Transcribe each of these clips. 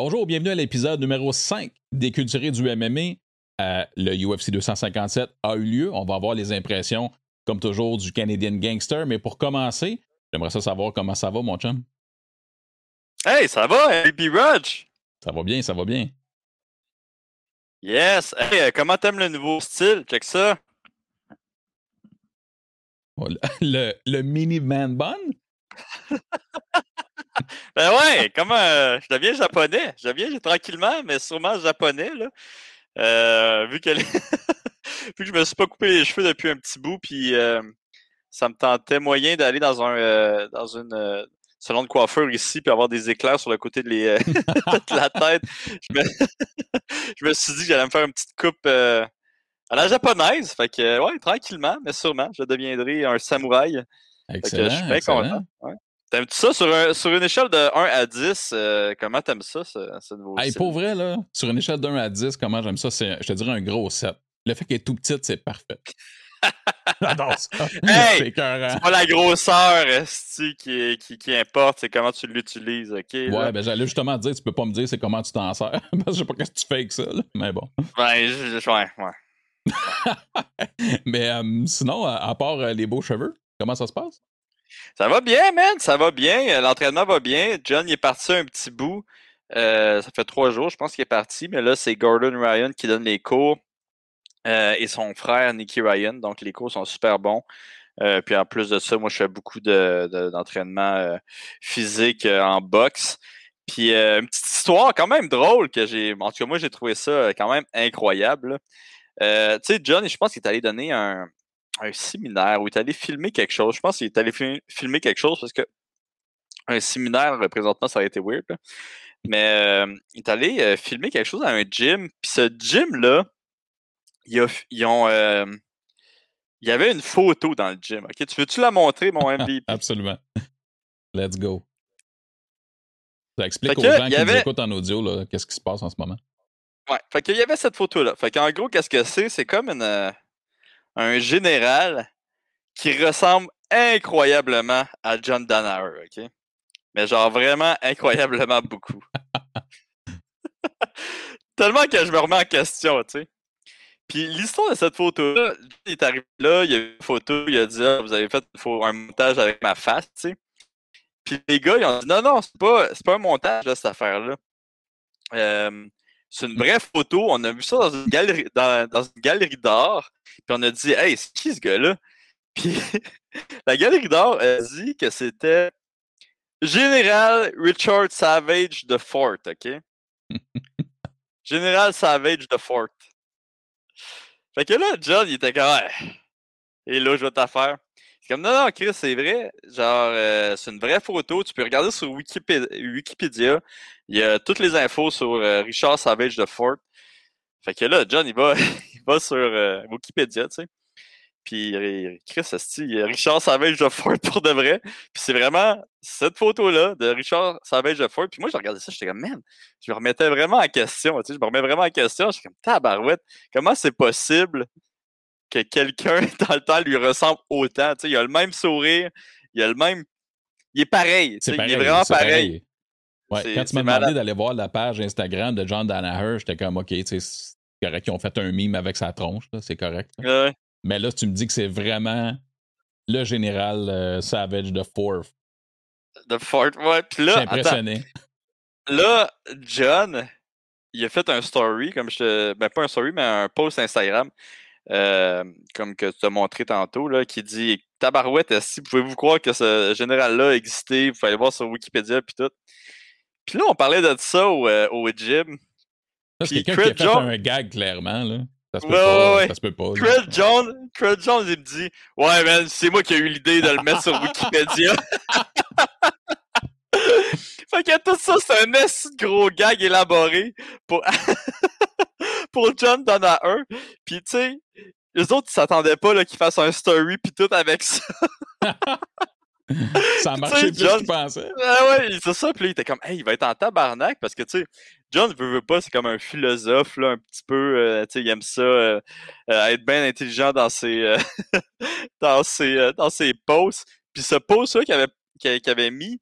Bonjour, bienvenue à l'épisode numéro 5 des Culturés du MMA. Euh, le UFC 257 a eu lieu. On va avoir les impressions, comme toujours, du Canadian Gangster. Mais pour commencer, j'aimerais ça savoir comment ça va, mon chum. Hey, ça va, MVP Rudge? Ça va bien, ça va bien. Yes. Hey, euh, comment t'aimes le nouveau style? Check ça. Oh, le, le mini man bun? ben ouais, comment euh, je deviens japonais. Je deviens tranquillement, mais sûrement japonais, là. Euh, vu, que vu que je me suis pas coupé les cheveux depuis un petit bout, puis euh, ça me tentait moyen d'aller dans un dans une salon de coiffeur ici, puis avoir des éclairs sur le côté de, les, de la tête. Je me, je me, suis dit que j'allais me faire une petite coupe à la japonaise. Fait que, ouais, tranquillement, mais sûrement, je deviendrai un samouraï. Excellent. Je suis bien content. Ouais. T'aimes-tu ça? Sur, un, sur, une échelle de 1 à 10? Euh, comment t'aimes ça, ce, ce nouveau hey, Pour vrai, là, sur une échelle de 1 à 10, comment j'aime ça? C'est, je te dirais un gros 7. Le fait qu'elle est tout petite, c'est parfait. J'adore ça. Hey, c'est pas la grosseur qui, qui, qui importe, c'est comment tu l'utilises, OK? Ouais, ben j'allais justement te dire, tu peux pas me dire c'est comment tu t'en sers, parce que je sais pas ce que tu fais avec ça, là. mais bon. Ben, je, ouais, ouais. mais euh, sinon, à, part euh, les beaux cheveux, comment ça se passe? Ça va bien, man. Ça va bien. L'entraînement va bien. John il est parti un petit bout. Euh, ça fait trois jours, je pense qu'il est parti. Mais là, c'est Gordon Ryan qui donne les cours euh, et son frère Nicky Ryan. Donc, les cours sont super bons. Euh, puis en plus de ça, moi, je fais beaucoup d'entraînement physique en boxe. Puis une petite histoire quand même drôle que j'ai. En tout cas, moi, j'ai trouvé ça quand même incroyable. tu sais, John, je pense qu'il est allé donner un, un séminaire où il est allé filmer quelque chose. Je pense qu'il est allé filmer quelque chose parce que un séminaire, présentement, ça aurait été weird. Mais euh, il est allé euh, filmer quelque chose à un gym. Puis ce gym-là, ils, ont. Euh, il y avait une photo dans le gym. Ok, Tu veux-tu la montrer, mon MVP? Absolument. Let's go. Ça explique aux gens qui nous écoutent en audio qu'est-ce qui se passe en ce moment. Ouais, fait qu'il y avait cette photo-là. Fait qu'en gros, qu'est-ce que c'est? C'est comme une un général qui ressemble incroyablement à John Danaher, OK? Mais genre vraiment incroyablement beaucoup. Tellement que je me remets en question, tu sais. Puis l'histoire de cette photo-là, il est arrivé là, il y a eu une photo, il a dit ah, vous avez fait un montage avec ma face, tu sais. Puis les gars, ils ont dit non, non, c'est pas, pas un montage, cette affaire-là. Euh, c'est une vraie photo. On a vu ça dans une galerie, dans, une galerie d'art. Puis on a dit, hey, c'est qui ce gars-là? Puis la galerie d'art a dit que c'était Général Richard Savage de Fort, OK? Général Savage de Fort. Fait que là, John, il était comme, et là, je vais t'affaire. Comme, non, non, Chris, c'est vrai. Genre, euh, c'est une vraie photo. Tu peux regarder sur Wikipédia. Il y a toutes les infos sur euh, Richard Savage de Fort. Fait que là, John, il va, il va sur euh, Wikipédia, tu sais. Puis Chris, il y a Richard Savage de Fort pour de vrai. Puis c'est vraiment cette photo-là de Richard Savage de Fort. Puis moi, je regardais ça, j'étais comme, man, je me remettais vraiment en question. Tu sais, je me remets vraiment en question. J'étais comme, tabarouette, comment c'est possible que quelqu'un dans le temps lui ressemble autant. il a le même sourire, il a le même. Il est pareil. il est vraiment pareil. Ouais, quand tu m'as demandé d'aller voir la page Instagram de John Danaher, j'étais comme OK, c'est correct qu'ils ont fait un mime avec sa tronche, c'est correct. Mais là, tu me dis que c'est vraiment le général euh, Savage de Fourth. De Fourth, ouais. Puis là, impressionné. là, John, il a fait un story, comme je te. Ben, pas un story, mais un post Instagram. Euh, comme que tu as montré tantôt, là, qui dit Tabarouette, si pouvez-vous croire que ce général-là existait, vous pouvez aller voir sur Wikipédia puis tout. Puis là, on parlait de ça au, euh, au gym. C'est quelqu'un qui a fait un gag clairement, là. Ça se peut ouais, pas. Ouais. Ça se peut pas. Craig Jones, Craig Jones, il me dit Ouais, man, c'est moi qui ai eu l'idée de le mettre sur Wikipédia. fait que tout ça, c'est un gros gag élaboré pour, pour John Donahue. Puis, tu sais, les autres, ils s'attendaient pas qu'il fasse un story puis tout avec ça. ça a marché plus John... qu'ils pensaient. Ah ouais, c'est ça. Puis là, il était comme, hey, il va être en tabarnak parce que, tu sais, John veut, veut pas, c'est comme un philosophe, là, un petit peu, euh, tu sais, il aime ça, euh, euh, être bien intelligent dans ses, dans ses, dans ses posts. Puis ce post-là qu'il avait, mis,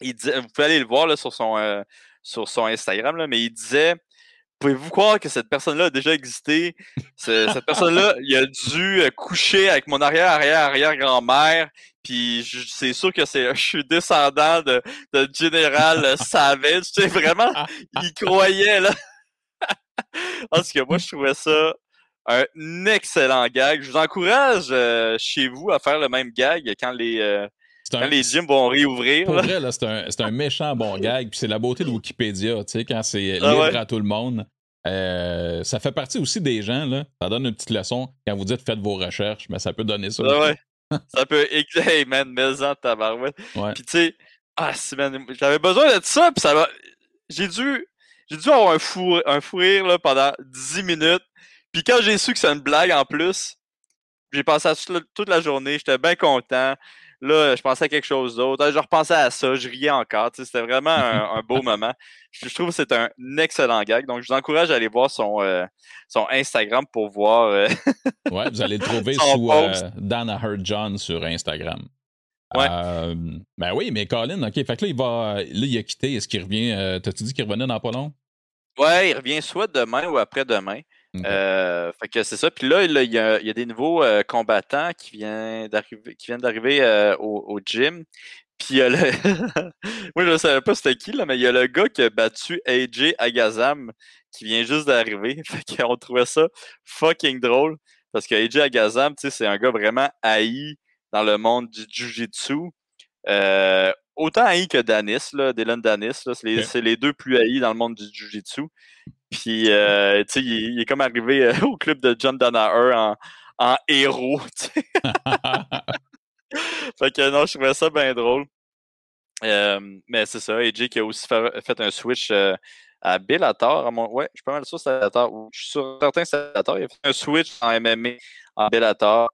il dit, vous pouvez aller le voir là, sur son, sur son Instagram, là, mais il disait Pouvez-vous croire que cette personne-là a déjà existé? cette personne-là, il a dû euh, coucher avec mon arrière-arrière-arrière-grand-mère. Puis c'est sûr que c'est, je suis descendant de, de Général Savage. Tu sais, vraiment, il croyait, là. Parce que moi, je trouvais ça un excellent gag. Je vous encourage euh, chez vous à faire le même gag quand les, euh, les gyms vont réouvrir. Pour vrai, c'est un, un, méchant bon gag. Puis c'est la beauté de Wikipédia, tu sais, quand c'est ah libre à tout le monde. Euh, ça fait partie aussi des gens, là. Ça donne une petite leçon quand vous dites faites vos recherches, mais ça peut donner ça. Ah ouais. ça peut. Hey man, mais-en tabarouette. Ouais. Puis tu sais, ah, j'avais besoin de ça, puis ça va. J'ai dû. J'ai dû avoir un fou, un fou rire là, pendant 10 minutes. Puis quand j'ai su que c'est une blague en plus, j'ai pensé à ça toute la journée. J'étais bien content. Là, je pensais à quelque chose d'autre. Je repensais à ça, je riais encore. C'était vraiment un, beau moment. Je, trouve que c'est un excellent gag. Donc, je vous encourage à aller voir son, euh, son Instagram pour voir. Euh, ouais, vous allez le trouver sous euh, Dana Heard John sur Instagram. Ouais. ben oui, mais Colin, OK. Fait que là, il va. Là, il a quitté. Est-ce qu'il revient? T'as-tu dit qu'il revenait dans pas long? Ouais, il revient soit demain ou après-demain. Euh, fait que c'est ça. Puis là, il y, a, des nouveaux euh, combattants qui viennent d'arriver, qui viennent d'arriver euh, au, gym. Puis le... Moi, je ne savais pas c'était qui, là, mais il y a le gars qui a battu AJ Agazam qui vient juste d'arriver. Fait qu'on trouvait ça fucking drôle. Parce que AJ Agazam, c'est un gars vraiment haï dans le monde du Jiu-Jitsu. autant haï que Danis, là, Dylan Danis. C'est les, deux plus haïs dans le monde du Jiu-Jitsu. Puis, euh, tu sais, il, est comme arrivé euh, au club de John Danaher en, en héros, fait que non, je trouvais ça bien drôle. Euh, mais c'est ça, AJ qui a aussi fait, un switch à Bellator. À mon... Ouais, je suis pas mal sûr que c'est Bellator. Je suis sûr, certain que c'est Bellator. Il a fait un switch en MMA en Bellator.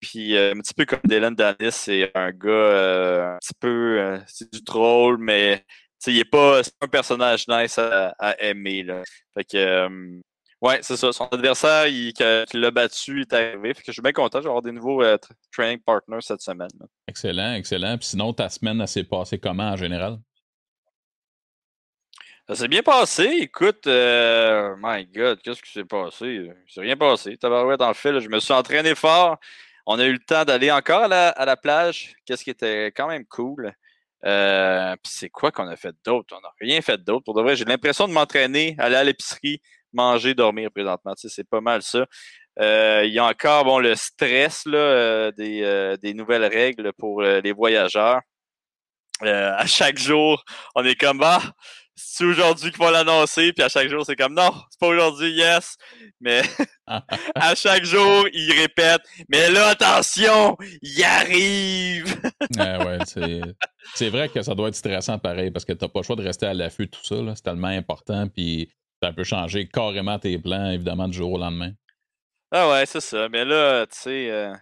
Puis un petit peu comme Dylan Danis, c'est un gars un petit peu. c'est du troll, mais il n'est pas un personnage nice à, aimer. Là. Fait que, euh, ouais, c'est ça. Son adversaire il, qui l'a battu est arrivé. Fait que je suis bien content d'avoir des nouveaux euh, training partners cette semaine. Excellent, excellent. Puis sinon, ta semaine, s'est passée comment en général? Ça s'est bien passé. Écoute, euh, my God, qu'est-ce qui s'est passé? Il s'est rien passé. Tabarouette, en fait, je me suis entraîné fort. On a eu le temps d'aller encore à la, à la plage, qu'est-ce qui était quand même cool. Euh, c'est quoi qu'on a fait d'autre? On n'a rien fait d'autre. Pour de vrai, j'ai l'impression de m'entraîner, aller à l'épicerie, manger, dormir présentement. c'est pas mal ça. Euh, il y a encore bon, le stress là, euh, des, des, nouvelles règles pour les voyageurs. à chaque jour, on est comme ah, c'est aujourd'hui qu'il faut l'annoncer, puis à chaque jour, c'est comme non, c'est pas aujourd'hui, yes. Mais à chaque jour, il répète Mais là, attention, il arrive! ouais, c'est vrai que ça doit être stressant pareil, parce que t'as pas le choix de rester à l'affût de tout ça. C'est tellement important, puis ça peut changer carrément tes plans, évidemment, du jour au lendemain. Ah ouais, c'est ça. Mais là, tu sais. Euh...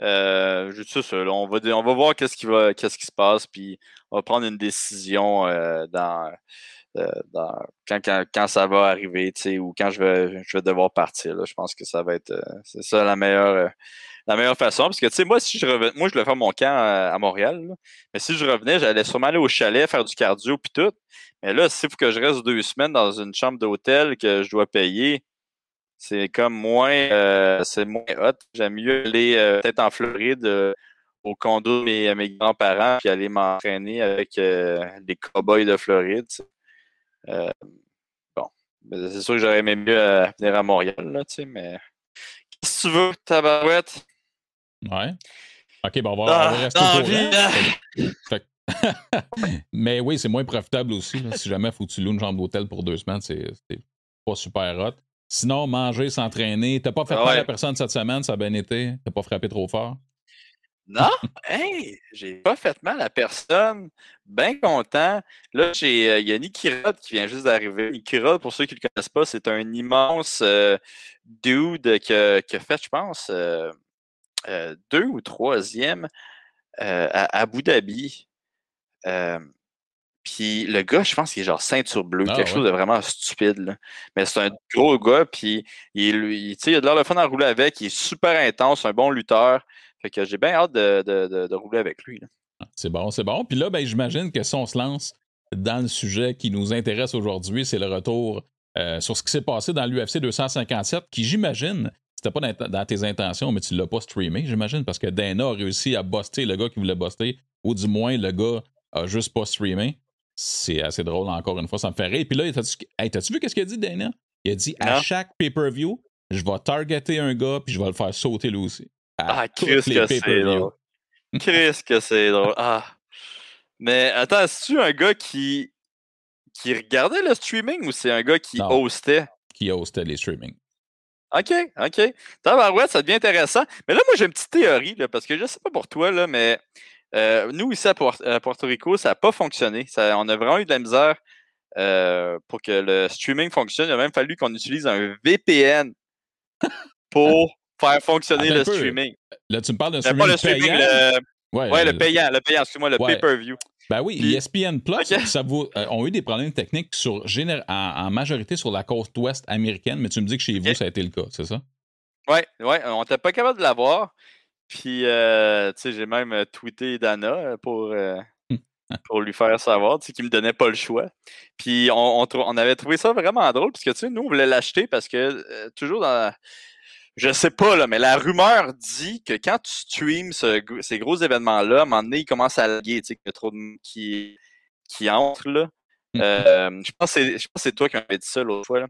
Euh, ça, on, va, on va voir qu'est-ce qui va qu'est-ce qui se passe, puis on va prendre une décision euh, dans, euh, quand, ça va arriver, ou quand je vais, devoir partir. Je pense que ça va être euh, c'est ça la meilleure, la meilleure façon. Parce que moi, si je revenais, moi, je voulais faire mon camp à, Montréal. mais si je revenais, j'allais sûrement aller au chalet, faire du cardio puis tout. Mais là, s'il faut que je reste deux semaines dans une chambre d'hôtel que je dois payer, c'est comme moins c'est moins hot. J'aime mieux aller peut-être en Floride au condo de mes, mes grands-parents puis aller m'entraîner avec les cowboys de Floride. Euh, bon, c'est sûr que j'aurais aimé mieux euh, venir à Montréal, là, tu sais, mais si tu veux, tabarouette? Ouais. Ok, bon, on va, rester au Mais oui, c'est moins profitable aussi. Si jamais faut que tu loues une chambre d'hôtel pour deux semaines, c'est pas super hot. Sinon, manger, s'entraîner. T'as pas fait ah la personne cette semaine, ça a bien été. T'as pas frappé trop fort? Non, hey, j'ai pas fait mal à personne. Bien content. Là, j'ai, euh, il y a Nicky Rod qui vient juste d'arriver. Nicky Rod, pour ceux qui ne le connaissent pas, c'est un immense euh, dude qui a, fait, je pense, euh, deux ou troisième à Abu Dhabi. puis le gars, je pense qu'il est genre ceinture bleue, ah quelque chose de vraiment stupide. Mais c'est un gros gars, puis il, il, il a de l'air le fun à rouler avec, il est super intense, un bon lutteur. Fait que j'ai bien hâte de, rouler avec lui. Ah, c'est bon, c'est bon. Puis là, ben, j'imagine que si on se lance dans le sujet qui nous intéresse aujourd'hui, c'est le retour euh, sur ce qui s'est passé dans l'UFC 257, qui j'imagine, c'était pas dans, tes intentions, mais tu l'as pas streamé, j'imagine, parce que Dana a réussi à buster le gars qui voulait buster, ou du moins le gars a juste pas streamé. C'est assez drôle encore une fois, ça me fait rire. Puis là, t'as-tu vu qu'est-ce qu'il a dit, Dana? Il a dit à chaque pay-per-view, je vais targeter un gars puis je vais le faire sauter lui aussi. Ah, qu'est-ce que c'est drôle. Qu'est-ce que c'est drôle. Ah. Mais attends, c'est-tu un gars qui, qui regardait le streaming ou c'est un gars qui hostait? Qui hostait les streamings. OK, OK. ouais, ça devient intéressant. Mais là, moi, j'ai une petite théorie, là, parce que je ne sais pas pour toi, là, mais euh, nous, ici à, Porto Rico, ça n'a pas fonctionné. Ça, on a vraiment eu de la misère euh, pour que le streaming fonctionne. Il a même fallu qu'on utilise un VPN pour faire fonctionner le streaming. Là, tu me parles d'un streaming, le streaming payant? Ouais, le, payant, le payant, excuse-moi, le pay-per-view. Ben oui, ESPN Plus, ça vous, euh, ont eu des problèmes techniques sur, en, majorité sur la côte ouest américaine, mais tu me dis que chez vous, ça a été le cas, c'est ça? Oui, ouais, on n'était pas capable de l'avoir. Puis, euh, tu sais, j'ai même euh, tweeté Dana pour, pour lui faire savoir, tu sais, qu'il me donnait pas le choix. Puis, on, on, avait trouvé ça vraiment drôle, parce que, tu sais, nous, on voulait l'acheter parce que, toujours dans je sais pas, là, mais la rumeur dit que quand tu streams ces gros événements-là, à un moment donné, ils commencent à laguer, tu sais, qu'il y a trop de monde qui, qui entre, là. Mmh. Euh, je pense que c'est toi qui m'avais dit ça l'autre fois, là.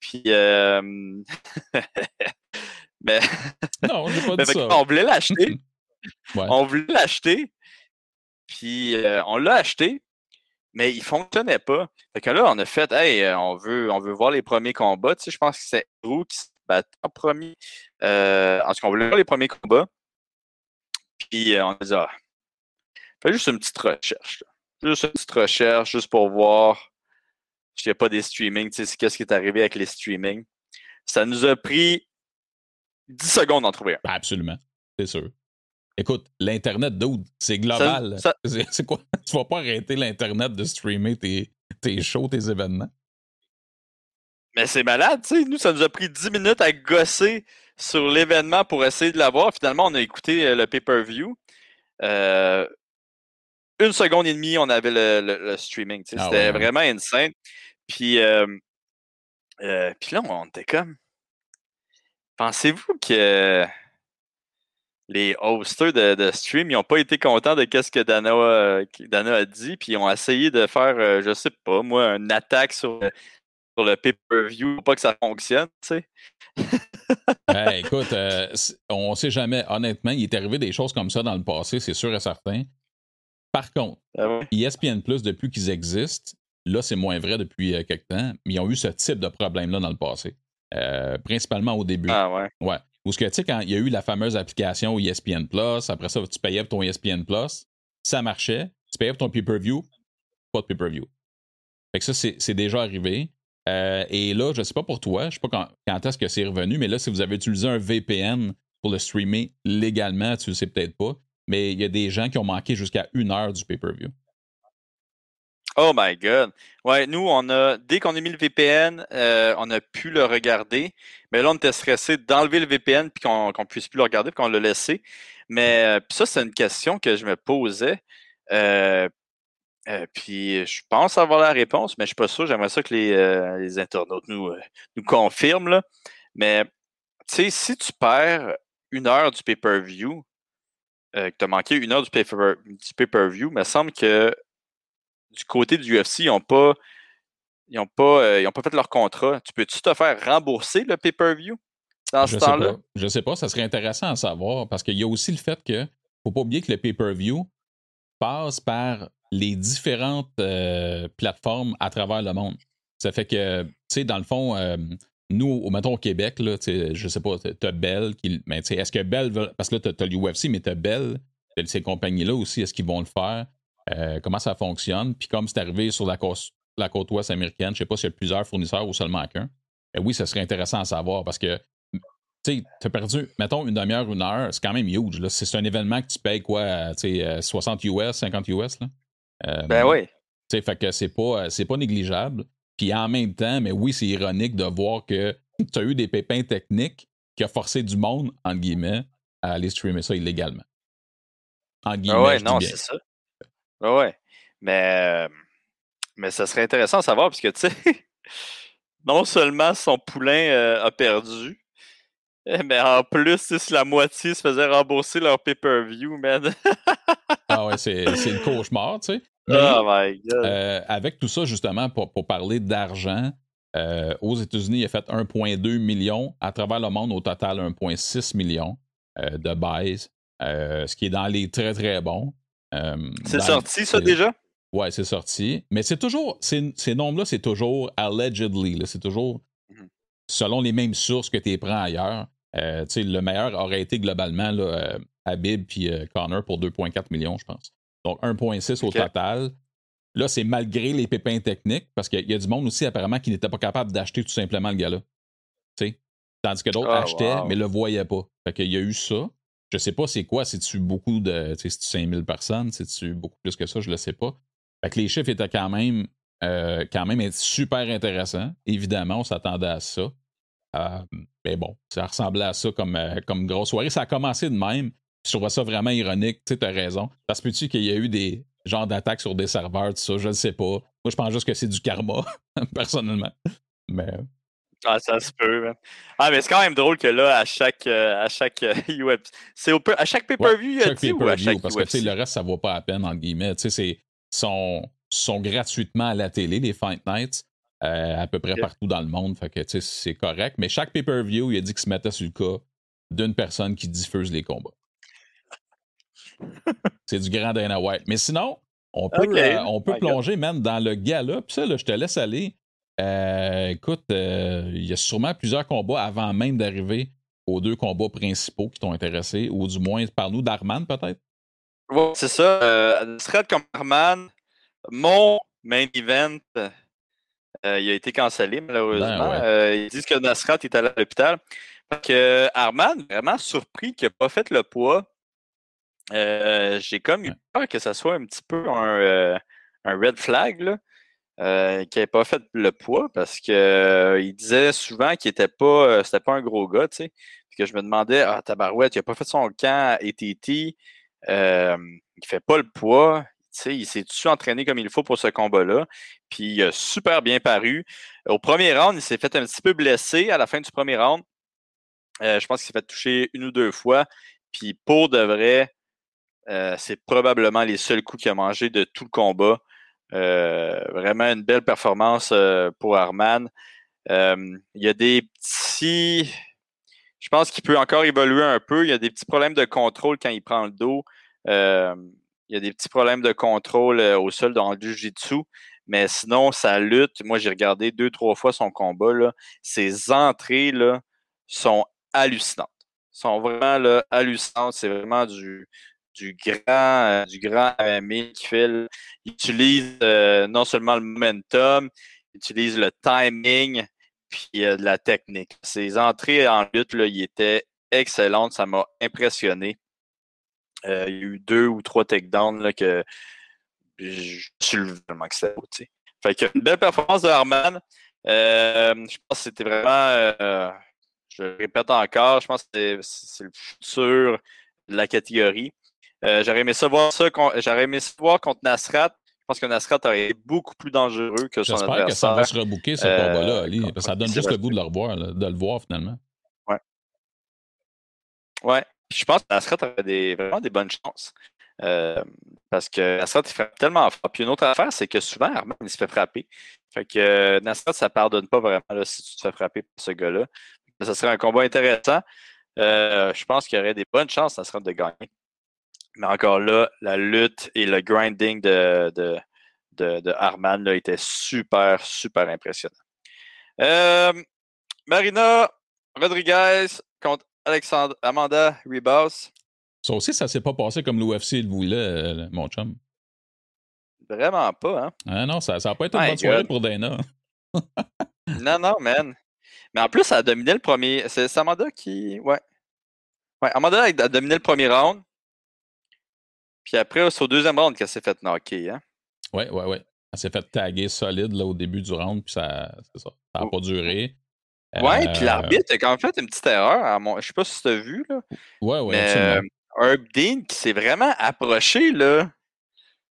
Puis, euh... mais... Non, j'ai pas dit ça. On voulait l'acheter. On voulait l'acheter. Puis, euh, on l'a acheté, mais il fonctionnait pas. Fait que là, on a fait, hey, on veut, on veut voir les premiers combats. Tu sais, je pense que c'est Drew qui en premier. Euh, en tout cas, on voulait voir les premiers combats. Puis euh, on a dit, ah, fais juste une petite recherche. Juste une petite recherche, juste pour voir s'il n'y a pas des streamings, tu sais, qu'est-ce qui est arrivé avec les streamings. Ça nous a pris 10 secondes d'en trouver un. Ben, absolument, c'est sûr. Écoute, l'Internet, dude, c'est global. C'est quoi? Tu vas pas arrêter l'Internet de streamer tes, tes shows, tes événements? Mais c'est malade, tu sais. Nous, ça nous a pris 10 minutes à gosser sur l'événement pour essayer de l'avoir. Finalement, on a écouté euh, le pay-per-view. Euh, une seconde et demie, on avait le, streaming. Ah C'était vraiment insane. Puis, euh, puis là, on était comme. Pensez-vous que les hosters de, stream, ils n'ont pas été contents de ce que Dana, Dana, a dit, puis ils ont essayé de faire, je sais pas, moi, une attaque sur sur le pay-per-view, pas que ça fonctionne, tu sais. ben, écoute, euh, on ne sait jamais. Honnêtement, il est arrivé des choses comme ça dans le passé, c'est sûr et certain. Par contre, ah ESPN Plus, depuis qu'ils existent, là, c'est moins vrai depuis euh, quelques temps, mais ils ont eu ce type de problème-là dans le passé. Euh, principalement au début. Ah ouais. Ouais. Ou ce que, tu sais, quand il y a eu la fameuse application ESPN Plus, après ça, tu payais pour ton ESPN Plus, ça marchait. Tu payais pour ton pay-per-view, pas de pay-per-view. Fait que ça, c'est déjà arrivé. Euh, et là, je ne sais pas pour toi, je ne sais pas quand, est-ce que c'est revenu, mais là, si vous avez utilisé un VPN pour le streamer légalement, tu ne le sais peut-être pas, mais il y a des gens qui ont manqué jusqu'à une heure du pay-per-view. Oh my God. Ouais, nous, on a, dès qu'on a mis le VPN, euh, on a pu le regarder. Mais là, on était stressé d'enlever le VPN puis qu'on ne puisse plus le regarder puis qu'on l'a laissé. Mais euh, ça, c'est une question que je me posais. Puis je pense avoir la réponse, mais je ne suis pas sûr. J'aimerais ça que les, euh, internautes nous, euh, nous confirment. Là. Mais tu sais, si tu perds une heure du pay-per-view, que tu as manqué une heure du pay-per-view, il me semble que du côté du UFC, ils n'ont pas. Ils n'ont pas, pas fait leur contrat. Tu peux-tu te faire rembourser le pay-per-view dans ce temps-là? Je sais pas, ça serait intéressant à savoir parce qu'il y a aussi le fait que ne faut pas oublier que le pay-per-view passe par les différentes euh, plateformes à travers le monde. Ça fait que, tu sais, dans le fond, euh, nous, mettons au Québec, là, je sais pas, tu as Bell qui. Mais est-ce que Bell Parce que là, tu as, l'UFC, mais tu as Bell, ces compagnies-là aussi, est-ce qu'ils vont le faire? Euh, comment ça fonctionne? Puis comme c'est arrivé sur la côte, la ouest américaine, je sais pas s'il y a plusieurs fournisseurs ou seulement qu'un. oui, ça serait intéressant à savoir parce que tu as perdu, mettons, une demi-heure, une heure, c'est quand même huge. C'est un événement que tu payes quoi, tu sais, 60 US, 50 US, là? Euh, ben oui. Tu fait que c'est pas, pas négligeable. Puis en même temps, mais oui, c'est ironique de voir que tu as eu des pépins techniques qui ont forcé du monde, entre guillemets, à aller streamer ça illégalement. En guillemets. ouais, non, c'est ça. ouais. Mais, euh, Mais ça serait intéressant à savoir, parce que, tu sais, non seulement son poulain euh, a perdu, mais en plus, si la moitié se faisait rembourser leur pay-per-view, man. ah ouais, c'est, le cauchemar, tu sais. oh my God. Euh, avec tout ça, justement, pour, parler d'argent, euh, aux États-Unis, il a fait 1,2 million. À travers le monde, au total, 1,6 million de buys, ce qui est dans les très, très bons. c'est sorti, ça, déjà? Ouais, c'est sorti. Mais c'est toujours, ces, nombres-là, c'est toujours allegedly. C'est toujours mmh selon les mêmes sources que tu les prends ailleurs. Euh, le meilleur aurait été globalement là, euh, Habib puis euh, Connor pour 2,4 millions, je pense. Donc 1,6 au total. Là, c'est malgré les pépins techniques, parce qu'il y a du monde aussi apparemment qui n'était pas capable d'acheter tout simplement le gars-là. Tandis que d'autres ah, achetaient, mais ne le voyaient pas. Fait qu'il y a eu ça. Je sais pas c'est quoi, c'est-tu beaucoup de. C'est-tu 5000 personnes, c'est-tu beaucoup plus que ça, je le sais pas. Fait que les chiffres étaient quand même, euh, quand même super intéressants. Évidemment, on s'attendait à ça. Euh, mais bon, ça ressemblait à ça comme, euh, comme grosse soirée. Ça a commencé de même. Je trouve ça vraiment ironique. Tu as raison. Parce que tu qu'il y a eu des genres d'attaques sur des serveurs, tout ça, je ne sais pas. Moi, je pense juste que c'est du karma, personnellement. Mais. Ah, ça se peut, Ah, mais c'est quand même drôle que là, à chaque, à chaque c'est à chaque pay-per-view, il y a ou à chaque Parce que le reste, ça vaut pas la peine, entre guillemets. Tu sais, c'est sont, sont gratuitement à la télé, les Fight Nights, euh, à peu près partout dans le monde. Fait que c'est correct. Mais chaque pay-per-view, il a dit qu'il se mettait sur le cas d'une personne qui diffuse les combats. c'est du grand Dana White. Mais sinon, on peut, euh, on peut plonger même dans le gala. Puis ça, là, je te laisse aller. Euh, écoute, il y a sûrement plusieurs combats avant même d'arriver aux deux combats principaux qui t'ont intéressé, ou du moins, par-nous d'Arman peut-être? C'est ça. Euh, comme Arman, mon main event, euh, il a été cancellé malheureusement. Ben euh, ils disent que Nasrat est allé à l'hôpital. que Arman, vraiment surpris qu'il n'ait pas fait le poids. Euh, j'ai comme eu peur que ça soit un petit peu un, red flag, là, qu'il n'ait pas fait le poids parce qu'il disait souvent qu'il n'était pas, c'était pas un gros gars, tu sais. que je me demandais, ah, Tabarouette, il n'a pas fait son camp à ATT. Euh, il fait pas le poids. Il s'est-tu entraîné comme il faut pour ce combat-là? Puis il a super bien paru. Au premier round, il s'est fait un petit peu blessé à la fin du premier round. Euh, je pense qu'il s'est fait toucher une ou deux fois. Puis pour de vrai, euh, c'est probablement les seuls coups qu'il a mangé de tout le combat. vraiment une belle performance pour Arman. il y a des petits je pense qu'il peut encore évoluer un peu. Il y a des petits problèmes de contrôle quand il prend le dos. Euh, il y a des petits problèmes de contrôle euh, au sol dans le jiu-jitsu. Mais sinon, sa lutte, moi j'ai regardé deux, trois fois son combat. Là, ses entrées là, sont hallucinantes. sont vraiment là, hallucinantes. C'est vraiment du, du grand, euh, du grand qui fait. il utilise non seulement le momentum, il utilise le timing, puis de la technique. Ses entrées en lutte, là, il était excellentes. Ça m'a impressionné. Euh, il y a eu deux ou trois takedowns là, que je suis vraiment que c'était beau. Fait que une belle performance de Harman. Euh, je pense que c'était vraiment, euh, je le répète encore, je pense que c'est le futur de la catégorie. j'aurais aimé ça voir ça, j'aurais aimé ça voir contre Nasrat. Je pense que Nasrat aurait été beaucoup plus dangereux que son adversaire. J'espère que ça va se rebooker, ce combat-là, Ali. Parce que ça donne juste le goût de le revoir, de le voir finalement. Ouais. Ouais. Je pense que Nasrat aurait des, vraiment des bonnes chances. Euh, parce que Nasrat, il frappe tellement fort. Puis une autre affaire, c'est que souvent, Armand, il se fait frapper. Fait que euh, Nasrat, ça pardonne pas vraiment là, si tu te fais frapper par ce gars-là. Ça serait un combat intéressant. Euh, je pense qu'il y aurait des bonnes chances, Nasrat, de gagner. Mais encore là, la lutte et le grinding de, de, de, Arman là, était super, super impressionnant. Euh, Marina Rodriguez contre Alexandre, Amanda Ribas. Ça aussi, ça s'est pas passé comme l'UFC le voulait, euh, mon chum. Vraiment pas, hein? Ah non, ça n'a pas été une bonne soirée pour Dana. non, non, man. Mais en plus, ça a dominé le premier. C'est Amanda qui. Ouais. Ouais, Amanda a dominé le premier round. Puis après, c'est au deuxième round qu'elle s'est fait knocker. Hein? Oui, oui, oui. Elle s'est fait taguer solide là, au début du round, puis ça n'a ça. Ça pas duré. Ouais, puis euh, l'arbitre a quand même fait une petite erreur. Mon... Je sais pas si tu as vu. Là. Ouais, ouais, mais, euh, Herb Dean qui s'est vraiment approché là,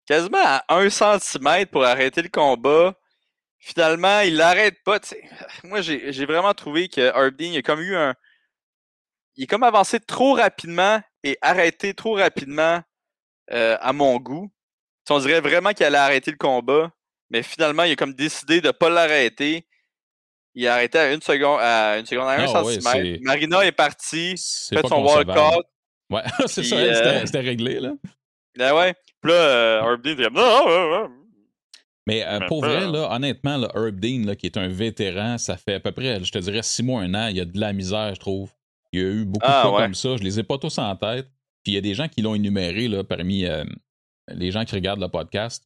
quasiment à un centimètre pour arrêter le combat. Finalement, il l'arrête pas. Moi, j'ai vraiment trouvé que Herb Dean, il a comme eu un. Il est comme avancé trop rapidement et arrêté trop rapidement euh, à mon goût. on dirait vraiment qu'il allait arrêter le combat, mais finalement, il a comme décidé de ne pas l'arrêter. Il a arrêté à une seconde, à une seconde, à un ah centimètre. Marina est partie, fait son walkout. Ouais, c'est ça, euh, c'était réglé, là. Ben ouais. Puis là, euh, Herb Dean, dit mais euh, pour vrai, là, honnêtement, là, Herb Dean, là, qui est un vétéran, ça fait à peu près, je te dirais, six mois, un an, il y a de la misère, je trouve. Il y a eu beaucoup de ah, cas comme ça. Je les ai pas tous en tête. Puis il y a des gens qui l'ont énuméré là, parmi les gens qui regardent le podcast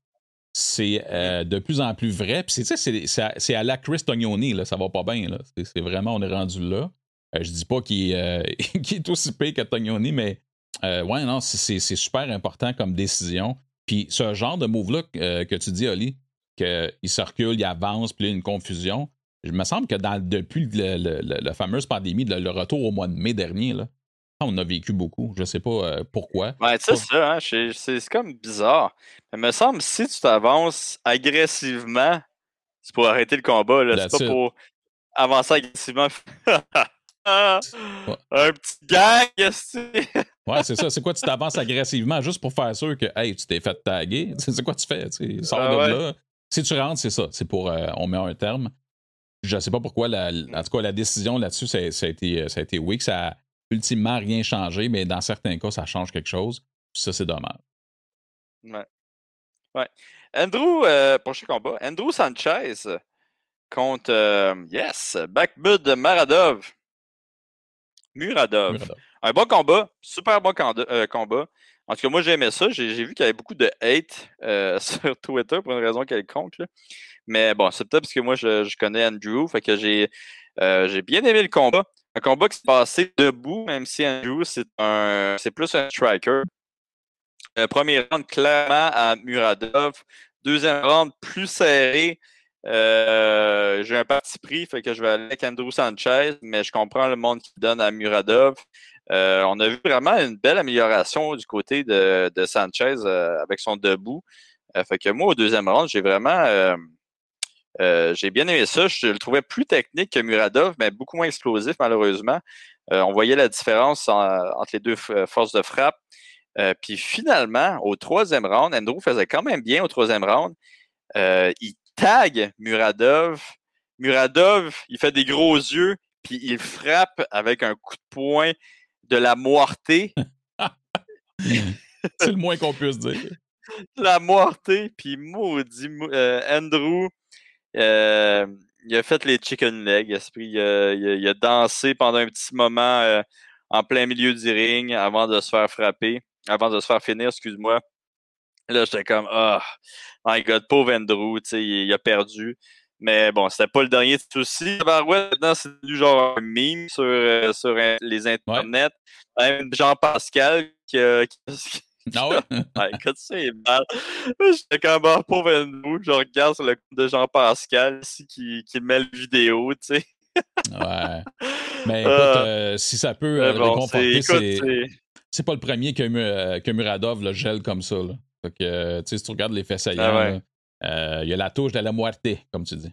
c'est euh, de plus en plus vrai. Puis c'est à la Chris Tognoni, là, ça va pas bien. C'est vraiment, on est rendu là. Euh, je dis pas qu'il euh, est aussi payé que Tognoni, mais ouais, non, c'est super important comme décision. Puis ce genre de move-là que tu dis, Oli, qu'il se recule, il avance, puis il y a une confusion. Il me semble que dans, depuis le, la fameuse pandémie, le, retour au mois de mai dernier, là, on a vécu beaucoup. Je sais pas euh, pourquoi. Ouais, c'est ça, hein, c'est comme bizarre. Mais il me semble si tu t'avances agressivement, c'est pour arrêter le combat. C'est pas pour avancer agressivement. Un petit gang, Ouais, c'est ça. C'est quoi, tu t'avances agressivement juste pour faire sûr que, hey, tu t'es fait taguer? C'est quoi tu fais? Sors ah de là. Si tu rentres, c'est ça. C'est pour, euh, on met un terme. Je sais pas pourquoi, la, en tout cas, la décision là-dessus, ça, a été, ça a été weak. Ça, ultimement rien changé, mais dans certains cas, ça change quelque chose. ça, c'est dommage. Ouais. Ouais. Andrew, euh, prochain combat. Andrew Sanchez contre, euh, yes, Backbud Maradov. Muradov. Un bon combat, super bon euh, combat. En tout cas, moi, j'aimais ça. J'ai vu qu'il y avait beaucoup de hate sur Twitter pour une raison quelconque. Mais bon, c'est peut-être parce que moi, je, je connais Andrew. Fait que j'ai bien aimé le combat. Un combat qui s'est passé debout, même si Andrew, c'est un c'est plus un striker. Euh, premier round clairement à Muradov. Deuxième round plus serré. Euh, j'ai un parti pris, fait que je vais aller avec Andrew Sanchez, mais je comprends le monde qui donne à Muradov. Euh, on a vu vraiment une belle amélioration du côté de, de Sanchez avec son debout. fait que moi, au deuxième round, j'ai vraiment euh, j'ai bien aimé ça. Je le trouvais plus technique que Muradov, mais beaucoup moins explosif, malheureusement. Euh, on voyait la différence entre les deux euh, forces de frappe. puis finalement, au troisième round, Andrew faisait quand même bien au troisième round. il tag Muradov. Muradov, il fait des gros yeux, puis il frappe avec un coup de poing de la moirté. C'est le moins qu'on puisse dire. La moirté, puis maudit Andrew euh, il a fait les chicken legs. Il a, dansé pendant un petit moment euh, en plein milieu du ring avant de se faire frapper, avant de se faire finir, excuse-moi. Là, j'étais comme, ah, oh, my god, pauvre Andrew, il, a perdu. Mais bon, c'était pas le dernier souci. maintenant, c'est du genre un meme sur, euh, sur les internets. Même Jean-Pascal qui, qui, ah ouais? ouais écoute, c'est mal. J'étais comme un pauvre Andrew, je regarde sur le compte de Jean-Pascal ici qui, qui met la vidéo, tu sais. ouais. Mais écoute, ah. euh, si ça peut euh, réconforter, c'est pas le premier que, euh, que Muradov le gèle comme ça. Là. Fait que, si tu regardes les faits ah saillants, il y a la touche de la moitié, comme tu dis.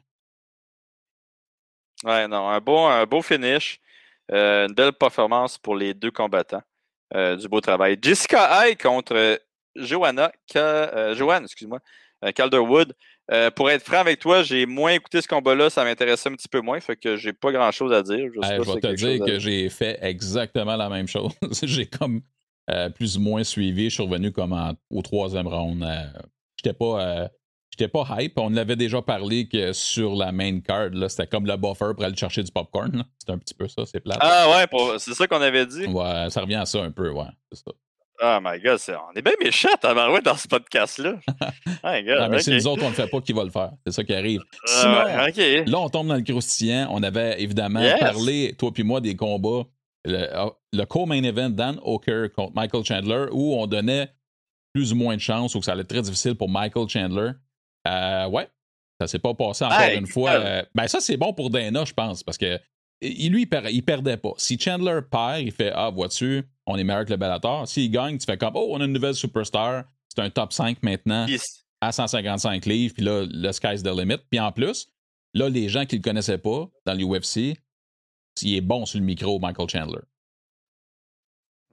Ouais, non, un beau, un beau finish. une belle performance pour les deux combattants. Euh, du beau travail. Jessica Hay contre euh, Joanna, euh, Joanne, excuse-moi, Calderwood. pour être franc avec toi, j'ai moins écouté ce combat-là, ça m'intéressait un petit peu moins, fait que j'ai pas grand-chose à dire. Je, vais te dire que j'ai fait exactement la même chose. j'ai comme plus ou moins suivi, je suis revenu comme au troisième round. J'étais pas J'étais pas hype. On l'avait déjà parlé que sur la main card, c'était comme le buffer pour aller chercher du popcorn. C'est un petit peu ça, c'est plat. Ah ouais, c'est ça qu'on avait dit? Ouais, ça revient à ça un peu, ouais. C'est ça. Oh my god, on est bien méchants ouais, dans ce podcast-là. my god, mais c'est nous autres, on ne fait pas qui va le faire. C'est ça qui arrive. Sinon, là, on tombe dans le croustillant. On avait évidemment parlé, toi puis moi, des combats. Le, ah, le co-main event Dan Oker contre Michael Chandler, où on donnait plus ou moins de chance ou que ça allait être très difficile pour Michael Chandler. Euh, ouais, ça s'est pas passé encore une fois. Euh, ben ça, c'est bon pour Dana, je pense, parce que lui, il, perdait pas. Si Chandler perd, il fait Ah, vois-tu, on est meilleur que le Bellator. S'il gagne, tu fais comme Oh, on a une nouvelle superstar. c'est un top 5 maintenant à 155 livres, puis là, le sky's the limit. Puis en plus, là, les gens qui le connaissaient pas dans l'UFC, il est bon sur le micro, Michael Chandler.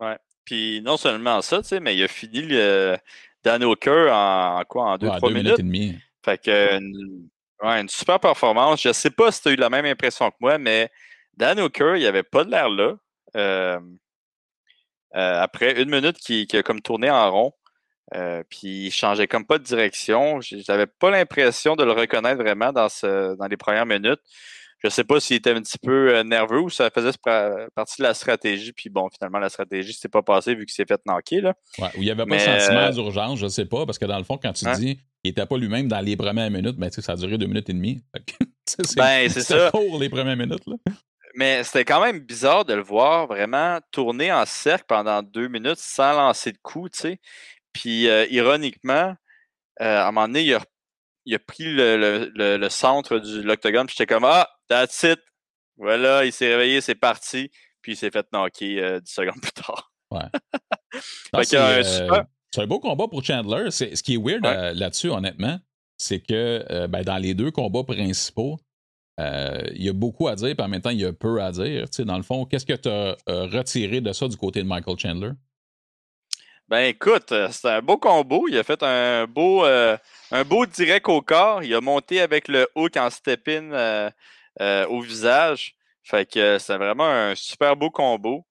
Ouais. Puis non seulement ça, tu sais, mais il a fini le Dan Hooker en, quoi, en 2-3 minutes. et demi. Fait que une, super performance. Je sais pas si tu as eu la même impression que moi, mais Dan Hooker, il avait pas de l'air là. Euh, euh, après une minute qui, a comme tourné en rond, euh, puis il changeait comme pas de direction. J'avais pas l'impression de le reconnaître vraiment dans, ce, dans les premières minutes. Je sais pas s'il était un petit peu nerveux ou ça faisait partie de la stratégie. Puis bon, finalement, la stratégie s'est pas passée vu qu'il s'est fait knocker. Là. Ouais, ou il n'y avait pas de sentiment d'urgence, je sais pas, parce que dans le fond, quand tu hein? dis il n'était pas lui-même dans les premières minutes, ben, ça a duré deux minutes et demie. c'est ben, ça. pour les premières minutes. Là. Mais c'était quand même bizarre de le voir vraiment tourner en cercle pendant deux minutes sans lancer de coup, tu sais. Puis, euh, ironiquement, euh, à un moment donné, il a, pris le, centre de l'octogone, puis j'étais comme Ah, that's it! Voilà, il s'est réveillé, c'est parti. Puis il s'est fait knocker euh, dix secondes plus tard. Ouais. c'est un beau combat pour Chandler. Ce qui est weird là-dessus, honnêtement, c'est que ben, dans les deux combats principaux, euh, il y a beaucoup à dire, puis en même temps, il y a peu à dire. dans le fond, qu'est-ce que tu as euh, retiré de ça du côté de Michael Chandler? Ben écoute, euh, c'est un beau combo. Il a fait un beau, un beau direct au corps. Il a monté avec le hook en step-in au visage. Fait que c'est vraiment un super beau combo.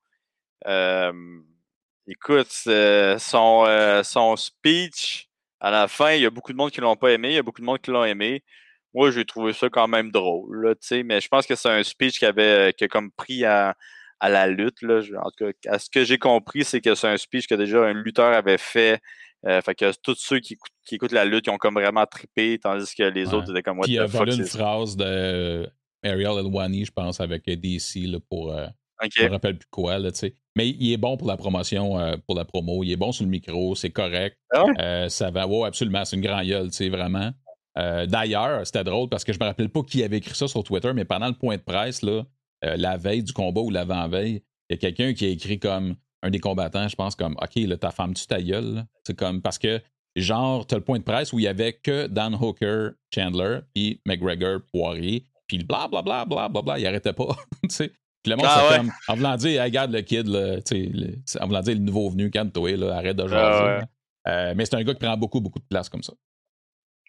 écoute, son, son speech à la fin, il y a beaucoup de monde qui ne l'ont pas aimé, il y a beaucoup de monde qui l'ont aimé. Moi, j'ai trouvé ça quand même drôle, là, mais je pense que c'est un speech qui avait qui a comme pris à, la lutte. Là. En tout cas, à ce que j'ai compris, c'est que c'est un speech que déjà un lutteur avait fait. Euh, fait que tous ceux qui, écoutent la lutte, ils ont comme vraiment trippé, tandis que les autres étaient comme moi. Puis il a volé une phrase de Ariel Elwani, je pense, avec DC là, pour. Euh, je me rappelle plus quoi, là, tu sais. Mais il est bon pour la promotion, euh, pour la promo. Il est bon sur le micro, c'est correct. Ah ça va. Ouais, absolument. C'est une grande gueule, tu sais, vraiment. Euh, d'ailleurs, c'était drôle parce que je me rappelle pas qui avait écrit ça sur Twitter, mais pendant le point de presse, là, euh, la veille du combat ou l'avant-veille, il y a quelqu'un qui a écrit comme un des combattants, je pense, comme OK, là, ta femme, tu ta gueule. C'est comme parce que, genre, tu as le point de presse où il y avait que Dan Hooker, Chandler, puis McGregor, Poirier, puis blablabla, bla, bla, bla, il arrêtait pas. sais. Puis le monde, ah, c'est comme, en voulant dire, regarde le kid, là, le, en voulant dire le nouveau venu, calme-toi, arrête de ah, jaser. Euh, mais c'est un gars qui prend beaucoup, beaucoup de place comme ça.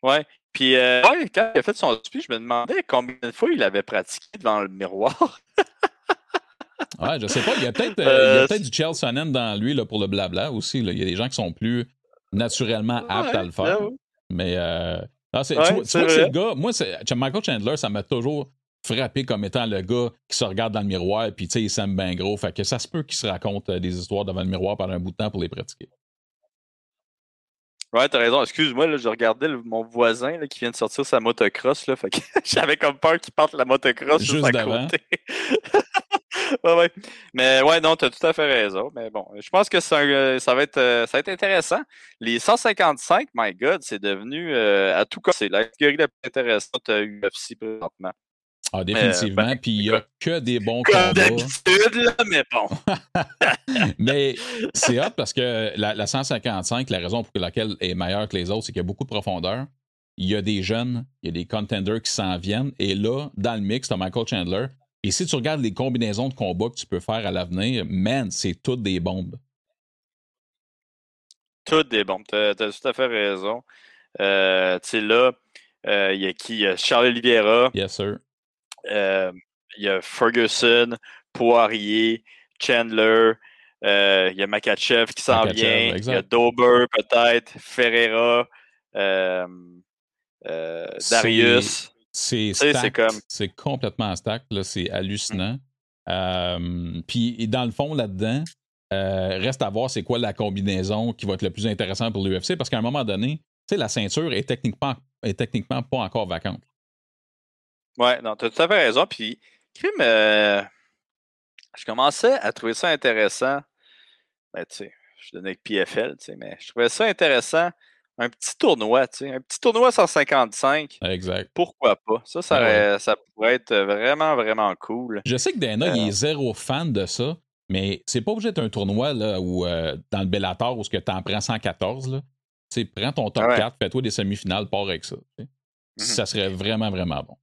Ouais. Puis, euh, quand il a fait son speech, je me demandais combien de fois il avait pratiqué devant le miroir. ouais, je sais pas. Il y a peut-être euh, peut du Chelsonen dans lui là, pour le blabla aussi. Il y a des gens qui sont plus naturellement aptes à le faire. Mais, euh, tu, vois, que c'est le gars. Moi, Michael Chandler, ça m'a toujours frappé comme étant le gars qui se regarde dans le miroir puis tu sais, il s'aime bien gros. Fait que ça se peut qu'il se raconte des histoires devant le miroir pendant un bout de temps pour les pratiquer. Ouais, t'as raison. Excuse-moi, là, je regardais mon voisin là, qui vient de sortir sa motocross. Là, fait que j'avais comme peur qu'il parte la motocross juste à côté. ouais, ouais. Mais ouais, non, t'as tout à fait raison. Mais bon, je pense que ça, euh, ça, va être, euh, ça va être intéressant. Les 155, my God, c'est devenu euh, à tout cas, c'est la catégorie la plus intéressante à UFC présentement. Ah, définitivement. Ben, puis il n'y a que des bons Comme d'habitude, là, mais bon. mais c'est hot parce que la, 155, la raison pour laquelle elle est meilleure que les autres, c'est qu'il y a beaucoup de profondeur. Il y a des jeunes, il y a des contenders qui s'en viennent. Et là, dans le mix, tu as Michael Chandler. Et si tu regardes les combinaisons de combats que tu peux faire à l'avenir, man, c'est toutes des bombes. Toutes des bombes. Tu as, tout à fait raison. Euh, tu sais, là, euh, il y a qui? Charles Oliveira. Yes, sir. Euh, il y a Ferguson, Poirier, Chandler, il y a Makachev qui s'en vient, il y a Dober peut-être, Ferreira, Darius. C'est C'est complètement stack, c'est hallucinant. Puis dans le fond, là-dedans, reste à voir c'est quoi la combinaison qui va être le plus intéressant pour l'UFC parce qu'à un moment donné, la ceinture est techniquement, est techniquement pas encore vacante. Ouais, non, tu as tout à fait raison. Puis, crime, euh, je commençais à trouver ça intéressant. Ben, tu sais, je donnais avec PFL, tu sais, mais je trouvais ça intéressant. Un petit tournoi, tu sais, un petit tournoi 155. Exact. Pourquoi pas? Ça, ça, ça pourrait être vraiment, vraiment cool. Je sais que Dana, il est euh. zéro fan de ça, mais c'est pas obligé d'être un tournoi là, où, euh, dans le Bellator où tu en prends 114. Là. prends ton top 4, fais-toi des semi-finales, pars avec ça. Mm-hmm. Ça serait vraiment, vraiment bon.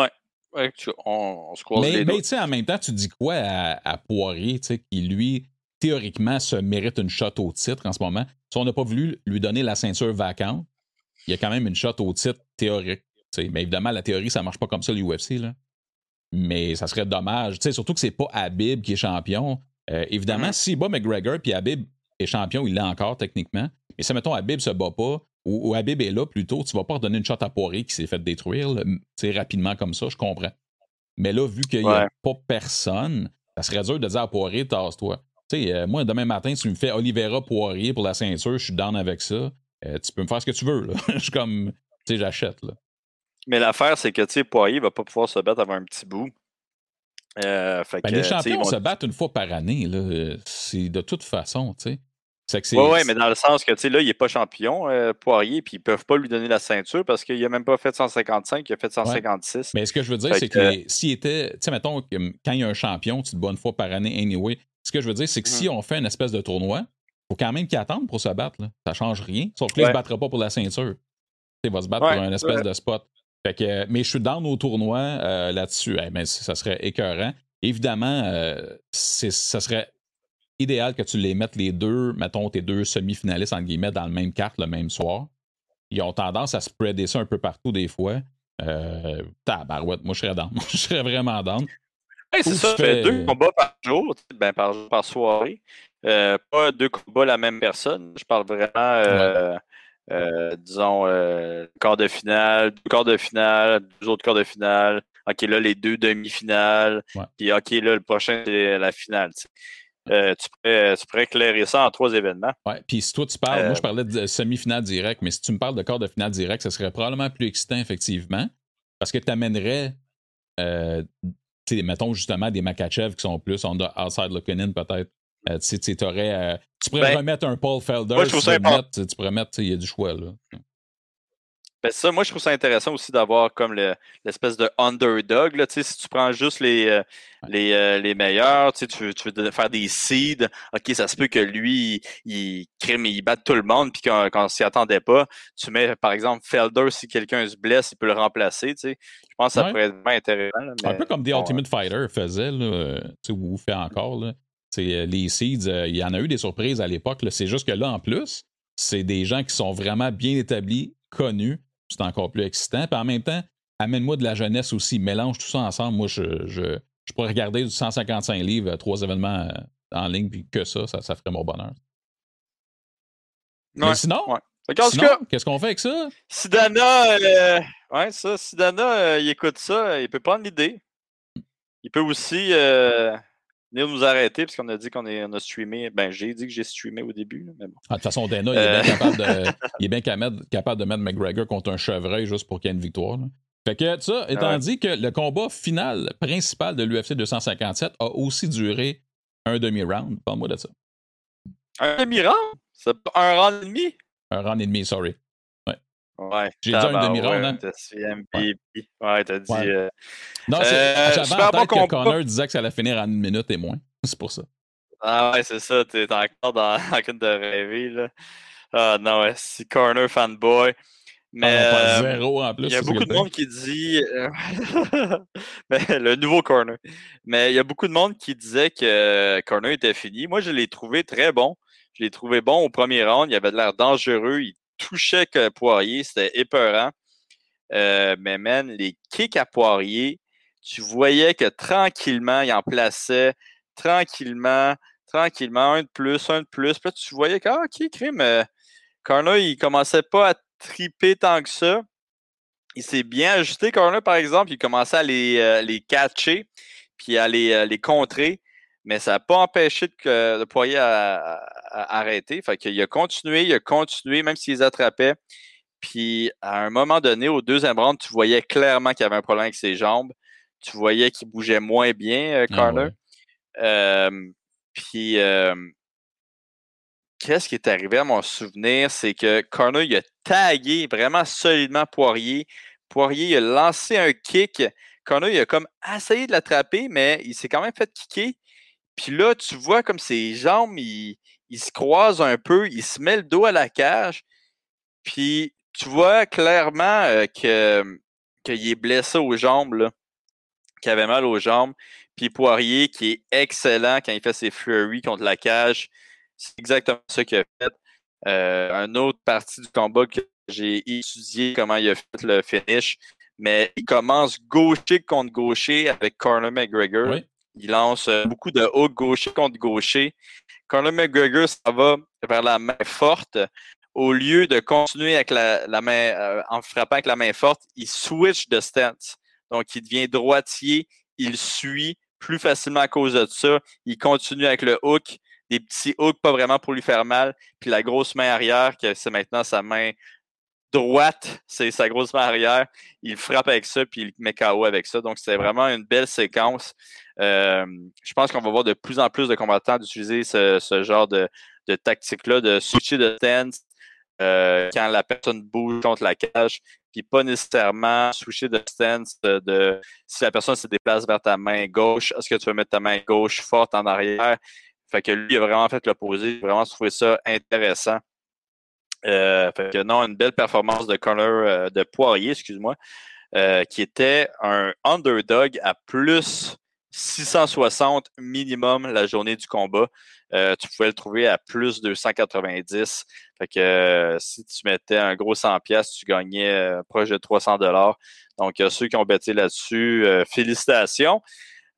Ouais. on, se croise mais, Mais tu sais, en même temps, tu dis quoi à, à Poirier, qui lui, théoriquement, se mérite une shot au titre en ce moment? Si on n'a pas voulu lui donner la ceinture vacante, il y a quand même une shot au titre théorique. Mais évidemment, la théorie, ça marche pas comme ça, l'UFC. Mais ça serait dommage. surtout que c'est pas Habib qui est champion. Euh, évidemment, mm-hmm. si bat McGregor puis Habib est champion, il l'est encore techniquement. Mais si, mettons, Habib se bat pas, ou, Habib est là plutôt, tu vas pas redonner une shot à Poirier qui s'est fait détruire rapidement comme ça, je comprends. Mais là, vu qu'il n'y a pas personne, ça serait dur de dire à Poirier, tasse-toi. Euh, moi, demain matin, si tu me fais Olivera Poirier pour la ceinture, je suis down avec ça. Euh, tu peux me faire ce que tu veux. je suis comme, tu sais, j'achète. Mais l'affaire, c'est que, tu sais, Poirier va pas pouvoir se battre avant un petit bout. Euh, ben, les champions se battent une fois par année. C'est de toute façon, tu sais. Oui, ouais, mais dans le sens que, tu sais, là, il n'est pas champion, Poirier, puis ils ne peuvent pas lui donner la ceinture parce qu'il n'a même pas fait 155, il a fait 156. Mais ce que je veux dire, c'est que, s'il était, tu sais, mettons, quand il y a un champion, tu te bats une fois par année, anyway, ce que je veux dire, c'est que si on fait une espèce de tournoi, il faut quand même qu'il attende pour se battre. Là. Ça change rien. Sauf qu'il ne se battra pas pour la ceinture. Il va se battre pour un espèce de spot. Fait que, mais je suis dans nos tournois euh, là-dessus. mais ça serait écœurant. Évidemment, euh, ça serait idéal que tu les mettes les deux, mettons tes deux semi-finalistes en guillemets, dans le même carte le même soir. Ils ont tendance à spreader ça un peu partout des fois. Euh, tabarouette, moi je serais dans. je serais vraiment dans c'est ça, fais deux combats par jour, ben, par, par soirée. Euh, pas deux combats la même personne. Je parle vraiment, euh, euh, disons, quart de finale, deux quarts de finale, deux autres quarts de finale. OK, là, les deux demi-finales. Puis, OK, là, le prochain, c'est la finale. tu, pourrais, tu, pourrais, éclairer ça en trois événements. Ouais, puis si toi tu parles, moi je parlais de semi-finale direct, mais si tu me parles de quart de finale direct, ça serait probablement plus excitant, effectivement, parce que tu amènerais mettons justement des Makachev qui sont plus on outside looking in peut-être. Euh, euh, tu pourrais ben, remettre un Paul Felder. Moi, je trouve ça tu pourrais mettre, il y a du choix là. Ben ça, moi, je trouve ça intéressant aussi d'avoir comme l'espèce de underdog. Là, si tu prends juste les, euh, les, les, meilleurs, tu, veux, tu veux faire des seeds, OK, ça se peut que lui, il, crime, il batte tout le monde, puis quand, quand on s'y attendait pas, tu mets, par exemple, Felder, si quelqu'un se blesse, il peut le remplacer. Je pense que ça pourrait être vraiment intéressant. Un peu comme The Ultimate Fighter faisait, là, ou fait encore. Là. Euh, les seeds, euh, il y en a eu des surprises à l'époque. C'est juste que là, en plus, c'est des gens qui sont vraiment bien établis, connus, c'est encore plus excitant. Puis en même temps, amène-moi de la jeunesse aussi, mélange tout ça ensemble. Moi, je, je, je pourrais regarder du 155 livres, euh, trois événements euh, en ligne, puis que ça, ça, ferait mon bonheur. Mais sinon, qu'est-ce qu'on fait avec ça? Sidana, euh, ouais, ça, Sidana, il écoute ça, il peut prendre l'idée. Il peut aussi venir nous arrêter parce qu'on a dit qu'on on a streamé. Ben, j'ai dit que j'ai streamé au début. Mais bon. Ah, de toute façon, Dana, il est bien, capable de, il est bien capable de mettre McGregor contre un chevreuil juste pour qu'il y ait une victoire. Fait que ça, étant dit que le combat final principal de l'UFC 257 a aussi duré un demi-round. Parle-moi de ça. Un demi-round? C'est un round et demi? Un round et demi, sorry. Ouais. J'ai dit un demi-round, hein? Ouais, t'as dit. Euh... Non, c'est. Euh, j'avais en tête que Connor disait que ça allait finir en une minute et moins. C'est pour ça. Ah ouais, c'est ça. T'es encore dans la train de rêver, là. Ah non, ouais, c'est Corner fanboy. Mais ah, zéro en plus. Il y a beaucoup de monde qui dit euh, le nouveau corner. Mais il y a beaucoup de monde qui disait que corner était fini. Moi, je l'ai trouvé très bon. Je l'ai trouvé bon au premier round. Il avait l'air dangereux. Il touchait que Poirier, c'était épeurant. Euh, mais man, les kicks à Poirier, tu voyais que tranquillement, il en plaçait, tranquillement, tranquillement, un de plus, un de plus. Puis tu voyais que, ah, ok, crime, euh, Carna, il commençait pas à triper tant que ça. Il s'est bien ajusté, Carna, par exemple, il commençait à les, euh, les catcher, puis à les, les contrer mais ça n'a pas empêché de, de Poirier à, arrêter. Fait qu'il a continué, il a continué, même s'il les attrapait. Puis à un moment donné, au deuxième round, tu voyais clairement qu'il y avait un problème avec ses jambes. Tu voyais qu'il bougeait moins bien, euh, ah puis qu'est-ce qui est arrivé à mon souvenir, c'est que Carter il a tagué vraiment solidement Poirier. Poirier il a lancé un kick. Carter il a comme essayé de l'attraper, mais il s'est quand même fait kicker. Puis là, tu vois comme ses jambes, ils, se croisent un peu, il se met le dos à la cage. Puis tu vois clairement que qu'il est blessé aux jambes, qu'il avait mal aux jambes. Puis Poirier, qui est excellent quand il fait ses flurries contre la cage, c'est exactement ce qu'il a fait. Euh, une autre partie du combat que j'ai étudié comment il a fait le finish, mais il commence gaucher contre gaucher avec Conor McGregor. Il lance euh, beaucoup de hooks gaucher contre gaucher. Conor McGregor, ça va vers la main forte. Au lieu de continuer avec la, main, euh, en frappant avec la main forte, il switch de stance. Donc, il devient droitier, il suit plus facilement à cause de ça. Il continue avec le hook, des petits hooks pas vraiment pour lui faire mal, puis la grosse main arrière, que c'est maintenant sa main droite, c'est sa grosse main arrière. Il frappe avec ça, puis il met KO avec ça. Donc, c'est vraiment une belle séquence. Euh, je pense qu'on va voir de plus en plus de combattants d'utiliser ce, genre de, tactique-là, de switcher de stance euh, quand la personne bouge contre la cage, puis pas nécessairement switcher de stance de, si la personne se déplace vers ta main gauche, est-ce que tu veux mettre ta main gauche forte en arrière? Fait que lui, il a vraiment fait l'opposé. vraiment trouvé ça intéressant. Euh, fait que non, une belle performance de Connor euh, de Poirier, excuse-moi, euh, qui était un underdog à plus 660 minimum la journée du combat. tu pouvais le trouver à plus 290. Fait que si tu mettais un gros 100 pièces, tu gagnais proche de 300 dollars. Donc ceux qui ont bêté là-dessus, félicitations.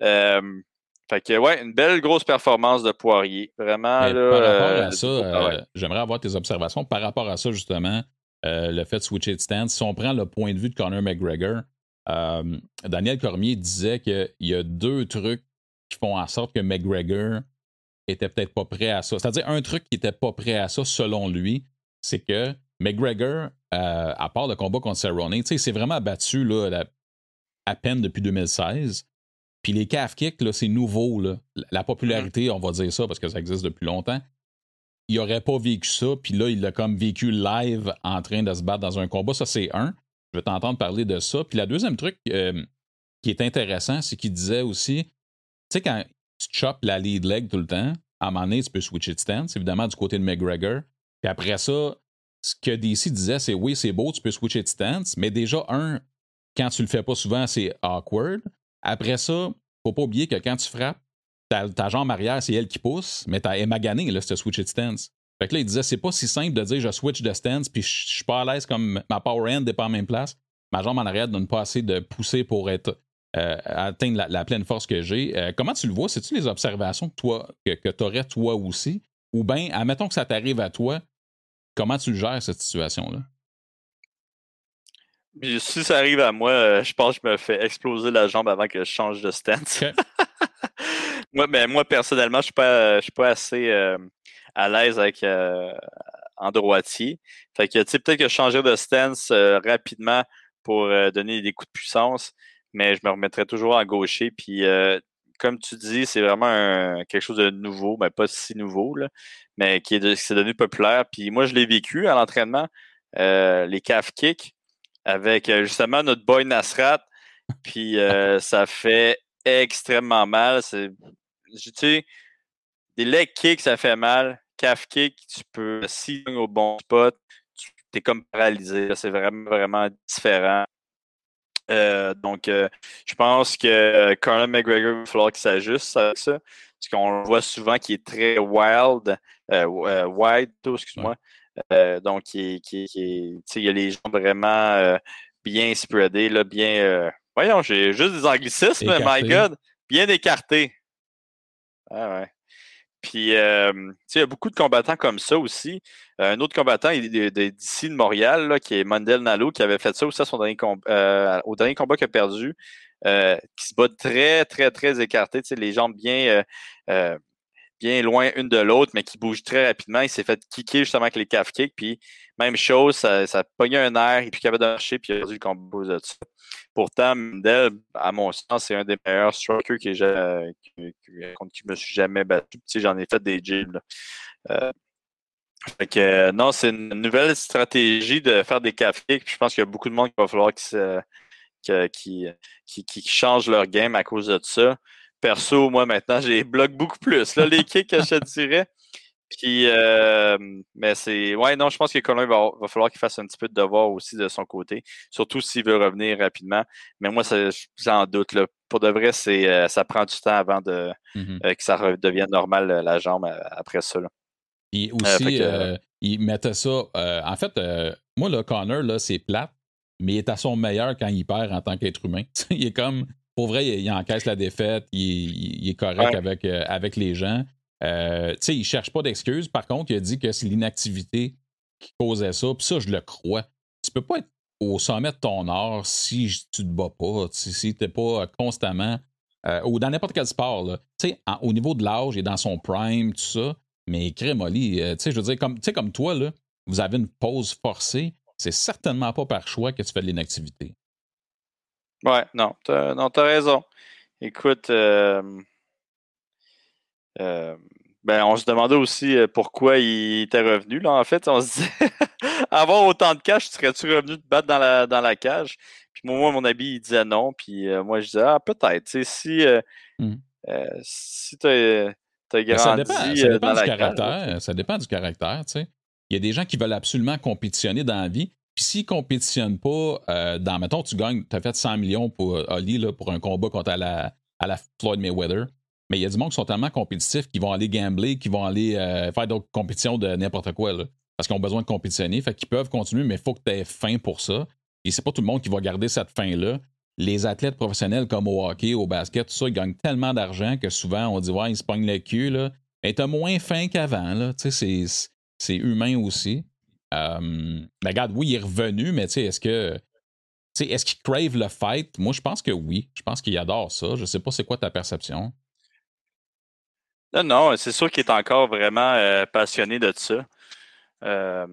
Fait que, ouais, une belle grosse performance de Poirier. Vraiment. par rapport à ça, j'aimerais avoir tes observations. Par rapport à ça, justement, le fait de switcher de stance, si on prend le point de vue de Conor McGregor, euh, Daniel Cormier disait qu'il y a deux trucs qui font en sorte que McGregor était peut-être pas prêt à ça. C'est-à-dire un truc qui était pas prêt à ça, selon lui, c'est que McGregor, euh, à part le combat contre Cerrone, s'est vraiment battu là, à peine depuis 2016. Puis les calf kicks, c'est nouveau. Là. La popularité, on va dire ça parce que ça existe depuis longtemps. Il n'aurait pas vécu ça, puis là, il l'a comme vécu live en train de se battre dans un combat. Ça, c'est un. Je vais t'entendre parler de ça. Puis la deuxième truc euh, qui est intéressant, c'est qu'il disait aussi, tu sais, quand tu choppes la lead leg tout le temps, à un moment donné, tu peux switcher de stance, évidemment, du côté de McGregor. Puis après ça, ce que DC disait, c'est oui, c'est beau, tu peux switcher de stance, mais déjà, un, quand tu le fais pas souvent, c'est awkward. Après ça, faut pas oublier que quand tu frappes, ta, jambe arrière, c'est elle qui pousse, mais t'as émagané, là, ce switch de stance. Fait que là, il disait, c'est pas si simple de dire je switch de stance, puis je suis pas à l'aise comme ma power end n'est pas en même place. Ma jambe en arrière donne pas assez de pousser pour être euh, atteindre la, pleine force que j'ai. Euh, comment tu le vois? C'est-tu les observations que, toi, que, tu aurais toi aussi? Ou bien, admettons que ça t'arrive à toi, comment tu gères cette situation-là? Si ça arrive à moi, euh, je pense que je me fais exploser la jambe avant que je change de stance. moi, mais moi, personnellement, je ne suis, pas assez à l'aise avec euh, en droitier. Fait que, peut-être que changer de stance euh, rapidement pour euh, donner des coups de puissance, mais je me remettrai toujours en gaucher. Puis, comme tu dis, c'est vraiment quelque chose de nouveau, mais pas si nouveau, mais qui est, s'est devenu populaire. Puis moi, je l'ai vécu à l'entraînement, les calf kicks, avec justement notre boy Nasrat. Puis ça fait extrêmement mal. C'est, tu sais, des leg kicks, ça fait mal kick, tu peux, si au bon spot, tu es comme paralysé. C'est vraiment, vraiment différent. Euh, donc, euh, je pense que Conor McGregor, il va falloir qu'il s'ajuste avec ça. Parce qu'on voit souvent qu'il est très wild, euh, wide, excuse-moi. donc, il, y a les gens vraiment bien spreadés, là, bien. voyons, j'ai juste des anglicismes, my God, bien écartés. Ah ouais. Puis, euh, il y a beaucoup de combattants comme ça aussi. Euh, un autre combattant d'ici de, Montréal, qui est Mandel Nalo, qui avait fait ça aussi son dernier euh, au dernier combat qu'il a perdu, qui se bat très, très, très écarté, les jambes bien, loin une de l'autre, mais qui bouge très rapidement. Il s'est fait kicker justement avec les calf kicks. Puis, même chose, ça, ça pogné un air, et puis avait de marcher, puis il a perdu le combat de ça. Pourtant, Mendel, à mon sens, c'est un des meilleurs strikers que contre qui je me suis jamais battu. J'en ai fait des gyms. Euh, que, non, c'est une nouvelle stratégie de faire des cafés. je pense qu'il y a beaucoup de monde qui va falloir qui, qui, change leur game à cause de ça. Perso, moi, maintenant, j'ai bloqué beaucoup plus. Là, les kicks, je te dirais. Puis, euh, mais c'est. Ouais, non, je pense que Colin va, va falloir qu'il fasse un petit peu de devoir aussi de son côté, surtout s'il veut revenir rapidement. Mais moi, j'en doute. Là. Pour de vrai, c'est, euh, ça prend du temps avant de, mm-hmm. euh, que ça redevienne normal la jambe après ça. Là. Puis aussi, il mettait ça. en fait, moi, le Connor, là, c'est plate, mais il est à son meilleur quand il perd en tant qu'être humain. il est comme. Pour vrai, il, encaisse la défaite, il, est correct avec, avec les gens. Euh, tu sais, il cherche pas d'excuses. Par contre, il a dit que c'est l'inactivité qui causait ça. Puis ça, je le crois. Tu peux pas être au sommet de ton art si tu te bats pas, si tu n'es pas constamment. Euh, ou dans n'importe quel sport. Tu sais, au niveau de l'âge et dans son prime, tout ça. Mais Crémoli, euh, tu sais, je veux dire, comme, comme toi, là, vous avez une pause forcée. C'est certainement pas par choix que tu fais de l'inactivité. Ouais, non, t'as, non, as raison. Écoute, euh, ben, on se demandait aussi euh, pourquoi il était revenu. Là, en fait, on se disait avoir autant de cash, serais-tu revenu te battre dans la, dans la cage? Puis moi, mon ami, il disait non. Puis euh, moi, je disais Ah, peut-être. Si, mmh. si tu as, grandi. ça dépend, ça dépend du caractère. ça dépend du caractère. Il y a des gens qui veulent absolument compétitionner dans la vie. Puis s'ils ne compétitionnent pas, dans, mettons, tu gagnes, tu as fait 100 millions pour Ali là, pour un combat contre la, à la Floyd Mayweather. Mais il y a du monde qui sont tellement compétitifs qu'ils vont aller gambler, qui vont aller euh, faire d'autres compétitions de n'importe quoi. Là, parce qu'ils ont besoin de compétitionner. Fait qu'ils peuvent continuer, mais il faut que tu aies faim pour ça. Et c'est pas tout le monde qui va garder cette faim-là. Les athlètes professionnels comme au hockey, au basket, tout ça, ils gagnent tellement d'argent que souvent on dit Ouais, ils se pognent le cul. Là. Mais t'as moins faim qu'avant. C'est, c'est humain aussi. Euh, regarde, oui, il est revenu, mais est-ce que. Est-ce qu'il crave le fight? Moi, je pense que oui. Je pense qu'il adore ça. Je sais pas c'est quoi ta perception. Non, c'est sûr qu'il est encore vraiment euh, passionné de ça. Euh,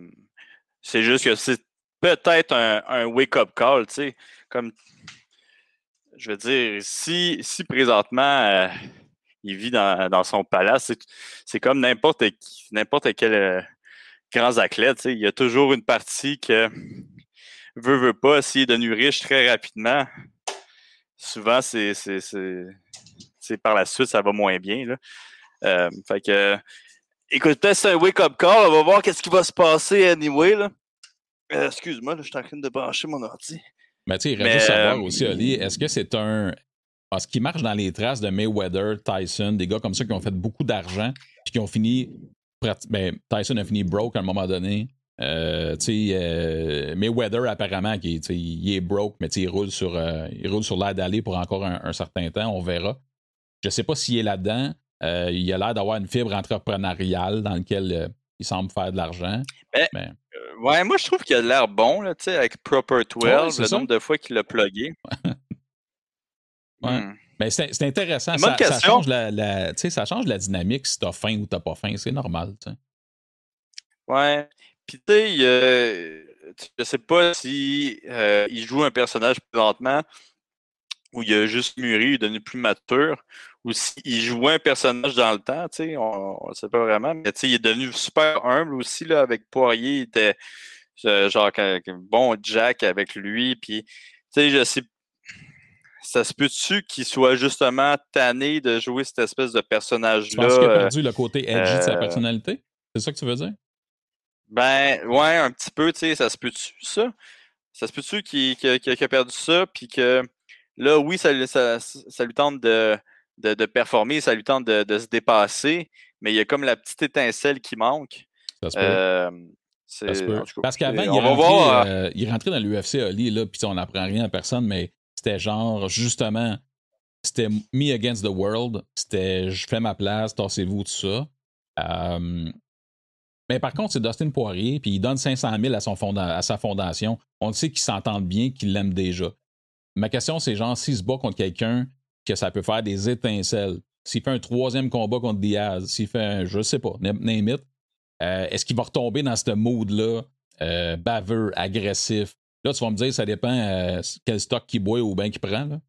c'est juste que c'est peut-être un, wake-up call, tu sais. Comme, je veux dire, si, si présentement euh, il vit dans, son palace, c'est comme n'importe n'importe quel grand athlète, tu sais. Il y a toujours une partie que veut, veut pas, s'il est devenu riche très rapidement, souvent, c'est par la suite, ça va moins bien. Là. Euh, fait que, écoute, peut-être c'est un wake-up call. On va voir qu'est-ce qui va se passer anyway. Là. Euh, excuse-moi, je suis en train de brancher mon ordi. Mais tu sais, il reste savoir euh, aussi, Ali, est-ce que c'est un. Est-ce qu'il marche dans les traces de Mayweather, Tyson, des gars comme ça qui ont fait beaucoup d'argent, puis qui ont fini. Ben, Tyson a fini broke à un moment donné. Euh, euh, Mayweather, apparemment, qui, il est broke, mais il roule sur, il roule sur l'air d'aller pour encore un, un, certain temps. On verra. Je ne sais pas s'il est là-dedans. Euh, il a l'air d'avoir une fibre entrepreneuriale dans laquelle euh, il semble faire de l'argent. Ben, euh, ouais, moi je trouve qu'il a l'air bon, là, avec Proper 12, le nombre de fois qu'il l'a plugué. ouais. Hmm. Mais c'est intéressant. Ça, ça, change la, ça change la dynamique si t'as faim ou t'as pas faim. C'est normal. T'sais. Ouais. Puis tu sais, je sais pas si il joue un personnage présentement où il a juste mûri, il est devenu plus mature, ou s'il jouait un personnage dans le temps, tu sais, on ne sait pas vraiment, mais tu sais, il est devenu super humble aussi, là, avec Poirier, il était genre bon Jack avec lui, puis tu sais, je sais ça se peut-tu qu'il soit justement tanné de jouer cette espèce de personnage-là? Penses qu'il a perdu le côté edgy de sa euh, personnalité? C'est ça que tu veux dire? Ben, ouais, un petit peu, tu sais, ça se peut-tu, ça? Ça se peut-tu qu'il a perdu ça, puis que Là, oui, ça, lui tente de, performer, ça lui tente de, se dépasser, mais il y a comme la petite étincelle qui manque. Ça se peut. Euh, Parce qu'avant, il, euh, euh, il, rentrait dans l'UFC Ali, là, puis on n'apprend rien à personne, mais c'était genre, justement, c'était me against the world, c'était je fais ma place, tassez-vous, tout ça. mais par contre, c'est Dustin Poirier, puis il donne 500 000 à, son à sa fondation. On sait qu'ils s'entendent bien, qu'ils l'aiment déjà. Ma question, c'est genre, s'il se bat contre quelqu'un, que ça peut faire des étincelles. S'il fait un troisième combat contre Diaz, s'il fait un, je sais pas, name it, euh, est-ce qu'il va retomber dans ce mood-là, euh, baveux, agressif? Là, tu vas me dire, ça dépend euh, quel stock qu'il boit ou bien qu'il prend. Là.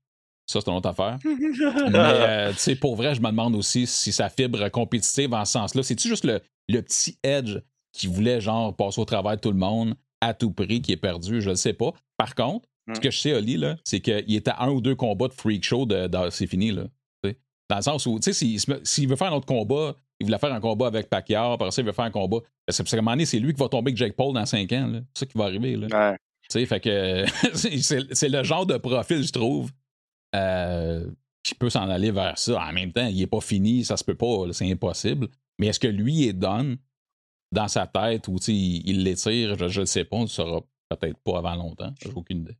Ça, c'est une autre affaire. Mais, tu sais, pour vrai, je me demande aussi si sa fibre compétitive en ce sens-là, c'est-tu juste le, le, petit edge qui voulait, genre, passer au travail de tout le monde à tout prix, qui est perdu? Je ne sais pas. Par contre, ce que je sais, Oli, là, c'est qu'il était à un ou deux combats de freak show, de, c'est fini. Là, dans le sens où, tu sais, s'il veut faire un autre combat, il voulait faire un combat avec Pacquiao, après ça, il veut faire un combat. Parce que, à un moment donné, c'est lui qui va tomber avec Jake Paul dans 5 ans. C'est ça qui va arriver. Là. Ouais. Fait que c'est le genre de profil, je trouve, euh, qui peut s'en aller vers ça. En même temps, il n'est pas fini, ça se peut pas, c'est impossible. Mais est-ce que lui est done dans sa tête ou il l'étire? Je ne sais pas, on ne saura peut-être pas avant longtemps. J'ai aucune idée.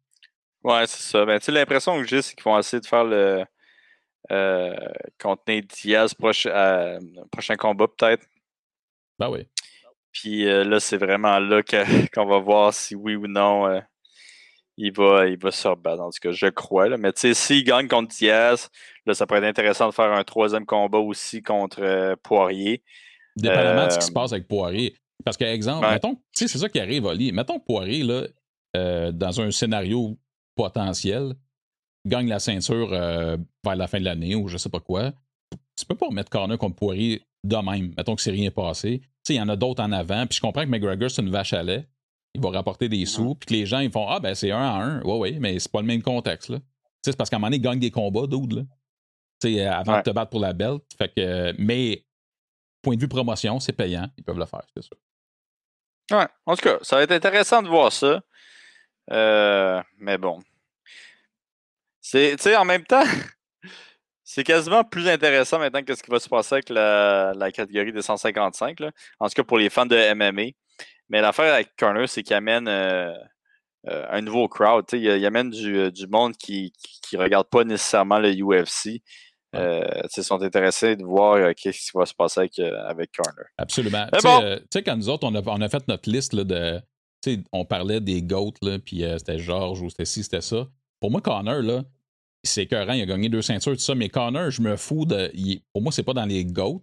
Ouais, c'est ça. Ben, l'impression que j'ai, c'est qu'ils vont essayer de faire le euh, contre Diaz prochain, euh, prochain combat, peut-être. Ben oui. Puis euh, là, c'est vraiment là qu'on va voir si oui ou non euh, il va, il va se rebattre. En tout cas, je crois. Là. Mais tu sais, s'il gagne contre Diaz, là, ça pourrait être intéressant de faire un troisième combat aussi contre Poirier. Dépendamment de ce qui se passe avec Poirier. Parce que, exemple, mettons, c'est ça qui arrive, Oli. Mettons Poirier, là, dans un scénario potentiel, gagne la ceinture euh, vers la fin de l'année ou je sais pas quoi, tu peux pas mettre Connor comme Poirier de même. Mettons que c'est rien passé. Il y en a d'autres en avant. Puis je comprends que McGregor, c'est une vache à lait. Il va rapporter des sous. Puis que les gens, ils font Ah, ben c'est un à un. Ouais, ouais, mais c'est pas le même contexte, là. Tu sais, c'est parce qu'à un moment donné, ils gagnent des combats, d'autres, là. Tu sais, avant de te battre pour la belt. Fait que, mais, point de vue promotion, c'est payant. Ils peuvent le faire, c'est sûr. Ouais, en tout cas, ça va être intéressant de voir ça. Euh, mais bon, c'est, tu sais, en même temps, c'est quasiment plus intéressant maintenant que ce qui va se passer avec la, catégorie des 155, là. en tout cas pour les fans de MMA. Mais l'affaire avec Corner, c'est qu'il amène euh, euh, un nouveau crowd. Il, il, amène du, euh, du monde qui ne regarde pas nécessairement le UFC. ils sont intéressés de voir ce qui va se passer avec, avec Corner. Absolument. Tu sais, quand nous autres, on a, on a fait notre liste là, de. On parlait des GOAT, puis c'était Georges ou c'était ci, c'était ça. Pour moi, Connor, là, c'est écœurant, il a gagné deux ceintures, tout ça, mais Connor, je me fous de. pour moi, c'est pas dans les GOAT,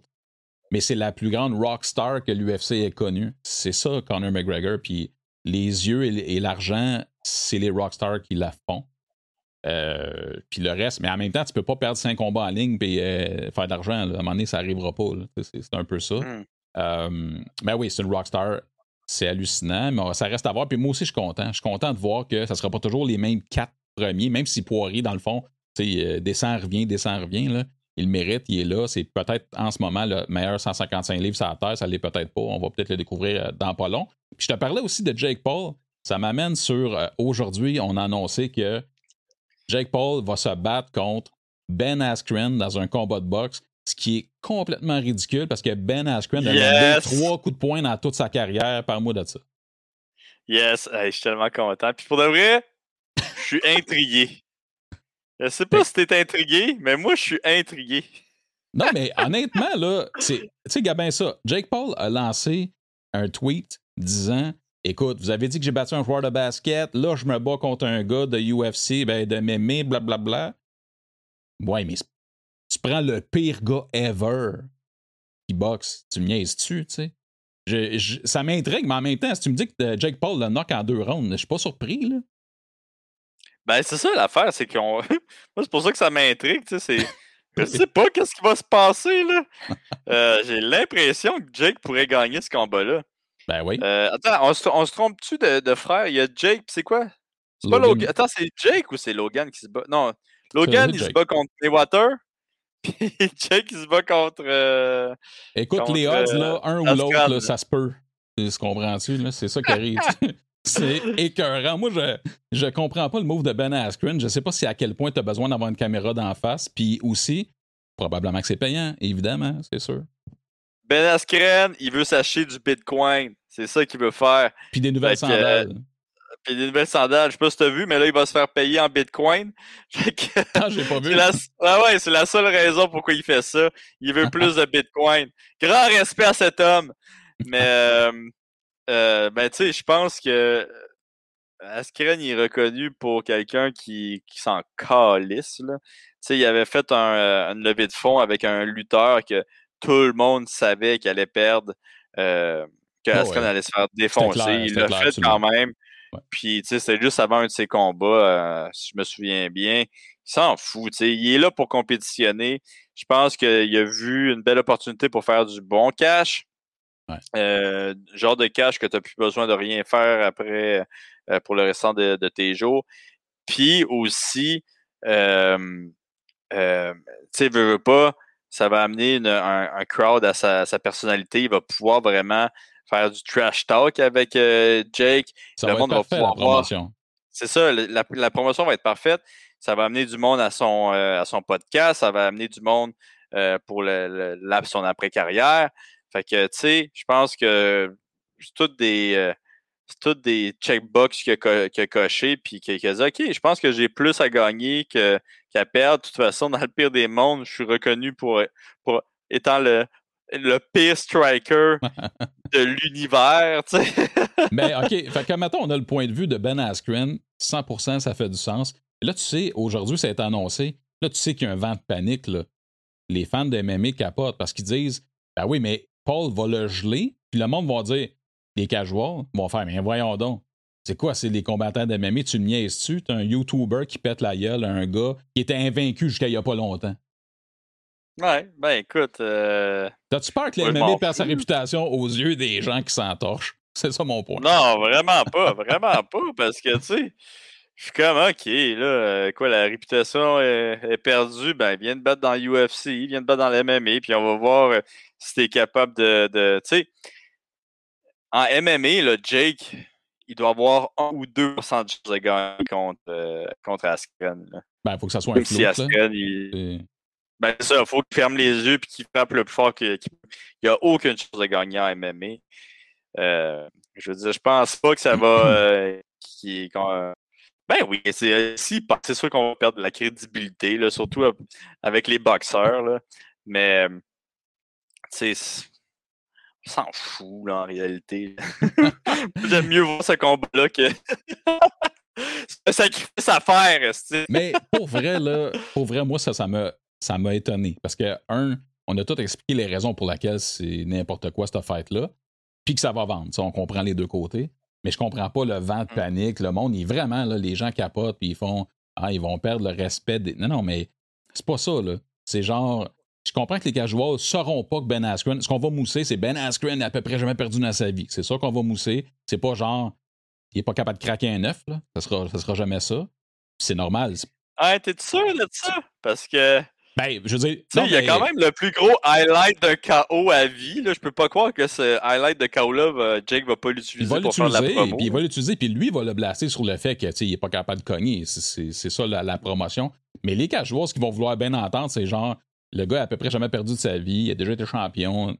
mais c'est la plus grande rockstar que l'UFC ait connue. C'est ça, Connor McGregor. Puis les yeux et l'argent, c'est les rockstars qui la font. Euh, puis le reste, mais en même temps, tu peux pas perdre cinq combats en ligne et euh, faire de l'argent. À un moment donné, ça arrivera pas. C'est un peu ça. Hmm. Euh, mais oui, c'est une rockstar. C'est hallucinant, mais ça reste à voir. Puis moi aussi, je suis content. Je suis content de voir que ça ne sera pas toujours les mêmes quatre premier, même si Poirier, dans le fond, euh, descend, revient, descend, revient, là, il mérite, il est là. C'est peut-être en ce moment le meilleur 155 livres sur la Terre, ça ne l'est peut-être pas. On va peut-être le découvrir euh, dans pas long. Puis je te parlais aussi de Jake Paul. Ça m'amène sur euh, aujourd'hui, on a annoncé que Jake Paul va se battre contre Ben Askren dans un combat de boxe, ce qui est complètement ridicule parce que Ben Askren a donné trois coups de poing dans toute sa carrière. par mois de ça. Yes, je suis tellement content. Puis pour de vrai, je suis intrigué. Je sais pas si t'es intrigué, mais moi, je suis intrigué. Non, mais honnêtement, là, tu sais, Gabin, ça, Jake Paul a lancé un tweet disant Écoute, vous avez dit que j'ai battu un joueur de basket, là, je me bats contre un gars de UFC, ben, de mémé, blablabla. Ouais, mais tu prends le pire gars ever qui boxe, tu me niaises-tu, tu sais? ça m'intrigue, mais en même temps, si tu me dis que Jake Paul le knock en deux rounds, je suis pas surpris, là. Ben, c'est ça l'affaire, c'est qu'on. Moi, c'est pour ça que ça m'intrigue, tu sais. Je sais pas qu'est-ce qui va se passer, là. Euh, j'ai l'impression que Jake pourrait gagner ce combat-là. Ben oui. Euh, attends, on se, trompe-tu de, de, frère? Il y a Jake, c'est quoi? C'est pas Logan. Attends, c'est Jake ou c'est Logan qui se bat? Non, Logan, il se bat contre Water. Puis Jake, il se bat contre. Euh, Écoute, les odds, là, un ou l'autre, ça se peut. Tu comprends-tu? C'est ça qui arrive. C'est écœurant. Moi, je, je comprends pas le move de Ben Askren. Je sais pas si à quel point tu as besoin d'avoir une caméra d'en face. Puis aussi, probablement que c'est payant, évidemment, c'est sûr. Ben Askren, il veut s'acheter du Bitcoin. C'est ça qu'il veut faire. Puis des nouvelles sandales. puis des nouvelles sandales. Je sais pas si tu as vu, mais là, il va se faire payer en Bitcoin. ah, j'ai pas vu. Ah ouais, c'est la seule raison pourquoi il fait ça. Il veut plus de Bitcoin. Grand respect à cet homme. Mais euh, euh, ben, tu sais, je pense que euh, Askren est reconnu pour quelqu'un qui, qui s'en calisse. Tu sais, il avait fait un, euh, une levée de fonds avec un lutteur que tout le monde savait qu'il allait perdre, que ah allait se faire défoncer. il l'a fait quand même. Puis, tu sais, c'était juste avant un de ses combats, si je me souviens bien. Il s'en fout, tu sais. Il est là pour compétitionner. Je pense qu'il a vu une belle opportunité pour faire du bon cash. Euh, genre de cash que tu n'as plus besoin de rien faire après euh, pour le restant de, tes jours. Puis aussi, euh, tu sais, veux, pas, ça va amener un, crowd à sa, personnalité. Il va pouvoir vraiment faire du trash talk avec euh, Jake. Ça le va monde être parfait, va la promotion. C'est ça, la, promotion va être parfaite. Ça va amener du monde à son, à son podcast. Ça va amener du monde pour le, son après-carrière. Fait que, tu sais, je pense que c'est toutes des c'est toutes des checkbox qu'il a, coché, puis qu'il a dit OK, je pense que j'ai plus à gagner qu'à perdre. De toute façon, dans le pire des mondes, je suis reconnu pour, pour étant le, le pire striker de l'univers. Mais OK, fait que maintenant, on a le point de vue de Ben Askren, 100%, ça fait du sens. là, tu sais, aujourd'hui, ça a été annoncé. Là, tu sais qu'il y a un vent de panique. Là. Les fans de MMA capotent parce qu'ils disent Ben oui, mais Paul va le geler, puis le monde va dire les casuals vont faire, mais voyons donc. C'est quoi, c'est les combattants de MMA? Tu me niaises-tu? T'es un YouTuber qui pète la gueule à un gars qui était invaincu jusqu'à il n'y a pas longtemps. Ouais, ben écoute. Euh... T'as-tu peur que le MMA perd sa réputation aux yeux des gens qui s'entorchent? C'est ça mon point. Non, vraiment pas, vraiment pas, parce que, tu sais, je suis comme, OK, là, euh, quoi, la réputation est, perdue, ben, viens de battre dans l'UFC, viens de battre dans le MMA, puis on va voir euh, si t'es capable de, de tu sais, en MMA, là, Jake, il doit avoir 1 ou 2% de chance de gagner contre, euh, contre Askren. Ben, il faut que ça soit un flou. Si Askren, il... Ben, ça, il faut qu'il ferme les yeux et qu'il frappe le plus fort qu'il n'y a aucune chance de gagner en MMA. Euh, je veux dire, je pense pas que ça va. Euh, ben oui, c'est si, c'est sûr qu'on va perdre de la crédibilité, là, surtout avec les boxeurs. Là. Mais, tu sais, s'en fout, là, en réalité. J'aime mieux voir ce combat-là que. c'est un sacrifice à faire, Mais pour vrai, là, pour vrai, moi, ça, ça m'a, ça m'a étonné. Parce que, un, on a tout expliqué les raisons pour lesquelles c'est n'importe quoi, cette fête-là. Puis que ça va vendre. on comprend les deux côtés. Mais je comprends pas le vent de mm. panique. Le monde, il, vraiment, là, les gens capotent, puis ils font. Ah, ils vont perdre le respect des. Non, non, mais c'est pas ça, là. C'est genre, je comprends que les casuals ne sauront pas que Ben Askren, ce qu'on va mousser, c'est Ben Askren n'a à peu près jamais perdu dans sa vie. C'est ça qu'on va mousser. C'est pas genre, il n'est pas capable de craquer un œuf, là. Ça sera, ça sera jamais ça. C'est normal. Ah, t'es sûr de ça? Parce que. Ben, je veux dire. il y a quand même le plus gros highlight d'un KO à vie. Là. Je peux pas croire que ce highlight de KO-là, Jake va pas l'utiliser pour faire la promo. Puis il va l'utiliser, puis lui va le blaster sur le fait qu'il n'est pas capable de cogner. C'est ça la, la, promotion. Mais les casuals, ce qu'ils vont vouloir bien entendre, c'est genre le gars a à peu près jamais perdu de sa vie, il a déjà été champion. Tu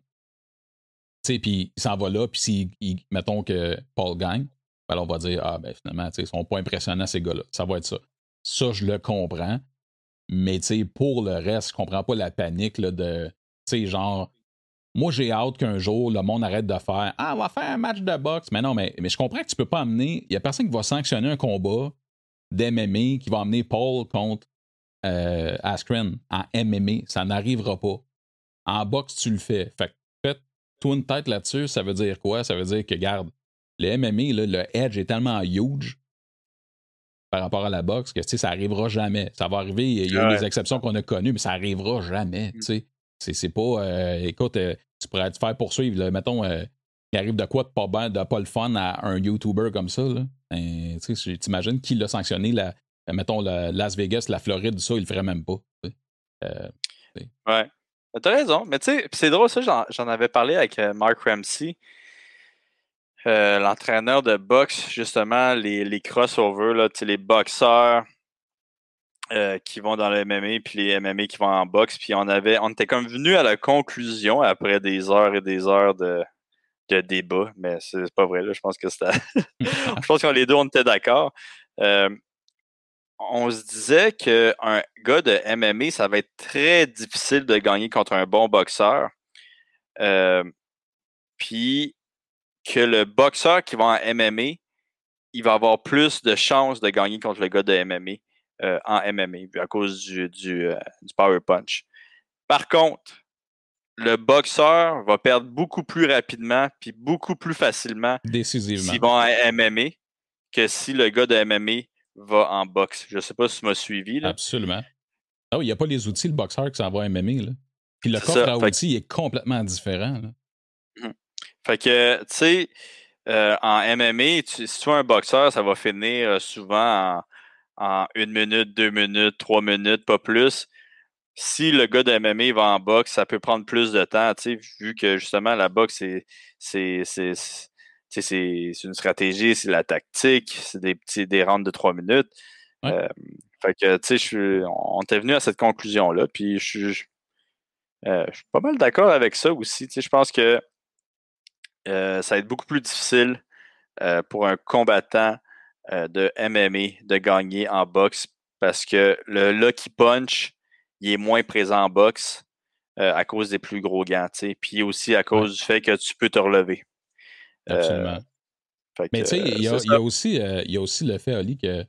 sais, puis il s'en va là, puis si, mettons que Paul gagne, ben on va dire, ah, ben finalement, ils sont pas impressionnants, ces gars-là. Ça va être ça. Ça, je le comprends. Mais, tu sais, pour le reste, je comprends pas la panique là, de, tu sais, genre, moi, j'ai hâte qu'un jour, le monde arrête de faire Ah, on va faire un match de boxe. Mais non, mais, je comprends que tu peux pas amener. Il y a personne qui va sanctionner un combat d'MMA qui va amener Paul contre euh, Askren en MMA. Ça n'arrivera pas. En boxe, tu le fais. Fait faites-toi une tête là-dessus. Ça veut dire quoi? Ça veut dire que, garde, le MMA, le edge est tellement huge par rapport à la boxe que ça n'arrivera jamais. Ça va arriver, il y a des exceptions qu'on a connues, mais ça n'arrivera jamais. Mm. C'est pas. Euh, écoute, euh, tu pourrais te faire poursuivre. mettons, euh, il arrive de quoi de pas, ben, de pas le fun à un YouTuber comme ça. Ben, tu imagines qui l'a sanctionné la, euh, mettons, Las Vegas, la Floride, ça, il le ferait même pas. Euh, ouais. T'as raison. Mais tu sais, c'est drôle, ça, j'en avais parlé avec euh, Mark Ramsey, l'entraîneur de boxe, justement, les, les crossovers, là, les boxeurs qui vont dans le MMA, puis les MMA qui vont en boxe. Puis on avait, on était comme venu à la conclusion après des heures et des heures de, de débat, mais c'est pas vrai, là. Je pense que c'était. je pense qu'on les deux, on était d'accord on se disait qu'un gars de MMA, ça va être très difficile de gagner contre un bon boxeur. Euh, puis que le boxeur qui va en MMA, il va avoir plus de chances de gagner contre le gars de MMA euh, en MMA à cause du, euh, du, power punch. Par contre, le boxeur va perdre beaucoup plus rapidement puis beaucoup plus facilement s'il va en MMA que si le gars de MMA va en boxe. Je ne sais pas si tu m'as suivi. Absolument. Ah oui, il n'y a pas les outils, le boxeur, qui s'en va MMA. Là. Puis le coffre à outils est complètement différent. Mmh. Fait que, tu sais, euh, en MMA, si tu es un boxeur, ça va finir euh, souvent en, une minute, deux minutes, trois minutes, pas plus. si le gars de MMA va en boxe, ça peut prendre plus de temps, vu que justement la boxe, c'est une stratégie, c'est la tactique, c'est des petits des rounds de trois minutes. Euh, fait que, tu sais, on est venu à cette conclusion-là, puis je suis, euh, je suis pas mal d'accord avec ça aussi. Tu sais, je pense que euh, ça va être beaucoup plus difficile pour un combattant de MMA de gagner en boxe parce que le Lucky Punch, il est moins présent en boxe à cause des plus gros gants, puis aussi à cause du fait que tu peux te relever. Euh, Absolument. Mais tu sais, il y, a aussi, euh, y a aussi le fait, Ali, que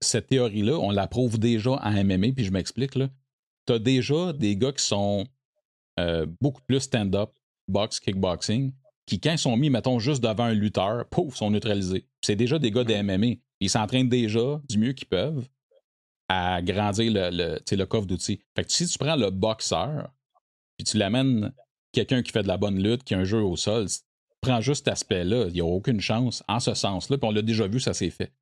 cette théorie-là, on l'approuve déjà en MMA, puis je m'explique. Tu as déjà des gars qui sont beaucoup plus stand-up, box, kickboxing, qui, quand ils sont mis, mettons, juste devant un lutteur, pouf, sont neutralisés. C'est déjà des gars de MMA. Ils s'entraînent déjà du mieux qu'ils peuvent à grandir le, le, le coffre d'outils. Fait que si tu prends le boxeur, puis tu l'amènes quelqu'un qui fait de la bonne lutte, qui a un jeu au sol, prends juste cet aspect-là, il n'y a aucune chance en ce sens-là, puis on l'a déjà vu, ça s'est fait.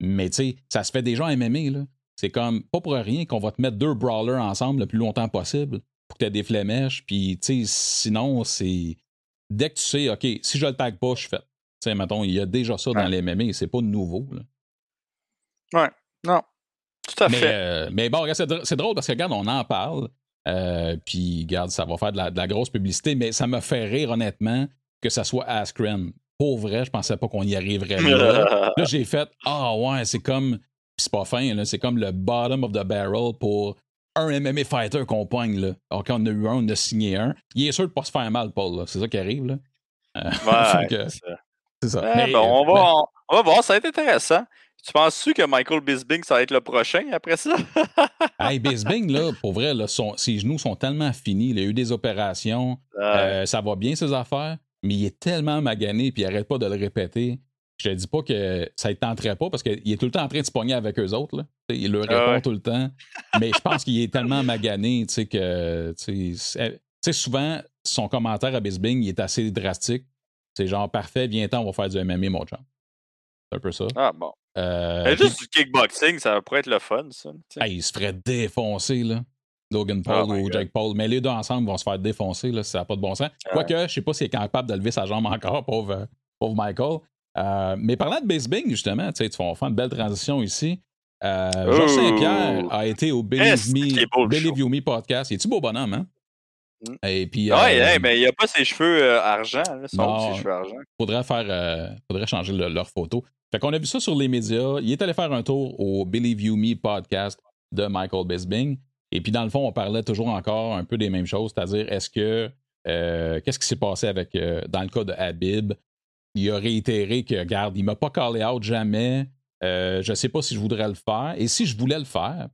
Mais tu sais, ça se fait déjà en MMA, là. C'est comme, pas pour rien qu'on va te mettre deux brawlers ensemble le plus longtemps possible pour que tu aies des flémèches, puis tu sais, sinon, c'est. Dès que tu sais, OK, si je le tag pas, je fais. Tu sais, mettons, il y a déjà ça dans les MMA, c'est pas nouveau, là. Ouais, non. Tout à mais, fait. Euh, mais bon, c'est drôle parce que, regarde, on en parle. Euh, puis, regarde, ça va faire de la, grosse publicité, mais ça me fait rire, honnêtement, que ça soit Askren. Pour vrai, je pensais pas qu'on y arriverait là. là, j'ai fait Ah, ouais, c'est comme. Puis c'est pas fin, c'est comme le bottom of the barrel pour un MMA fighter qu'on pogne. Là. Alors, quand on a eu un, on a signé un. Il est sûr de pas se faire mal, Paul. C'est ça qui arrive. Là. Euh, ouais, c'est ça. Ben, on, va, on, va voir, ça va être intéressant. Tu penses-tu que Michael Bisbing, ça va être le prochain après ça? hey, Bisbing, là, pour vrai, là, ses genoux sont tellement finis. Il a eu des opérations. Euh, ça va bien, ses affaires. Mais il est tellement magané puis il arrête pas de le répéter. Je te dis pas que ça ne tenterait pas parce qu'il est tout le temps en train de se pogner avec eux autres. Là. Il leur répond tout le temps. Mais je pense qu'il est tellement magané que souvent, son commentaire à Bisbing il est assez drastique. C'est genre parfait, viens-t'en, on va faire du MMA, mon chum. C'est un peu ça. Ah bon. Euh, juste du kickboxing, ça pourrait être le fun, ça. il se ferait défoncer, là. Logan Paul oh ou Jake Paul. Mais les deux ensemble vont se faire défoncer, là, ça n'a pas de bon sens. Ah Quoique, je sais pas s'il est capable de lever sa jambe encore, pauvre, pauvre Michael. Euh, mais parlant de basebing, justement, tu vas faire une belle transition ici. Euh, Georges Saint-Pierre a été au Believe, Me, Believe You Me podcast. Il est-tu beau bonhomme, hein? Mm. Et puis, ouais, mais il n'a pas ses cheveux argent. Là, son ses cheveux argent. Faudrait, faire, faudrait changer leur photo. Fait qu'on a vu ça sur les médias. Il est allé faire un tour au Believe You Me podcast de Michael Bisbing. Et puis, dans le fond, on parlait toujours encore un peu des mêmes choses, c'est-à-dire, est-ce que. Euh, qu'est-ce qui s'est passé avec. Euh, dans le cas de Habib, il a réitéré que, regarde, il m'a pas callé out jamais. Euh, je ne sais pas si je voudrais le faire. Et si je voulais le faire,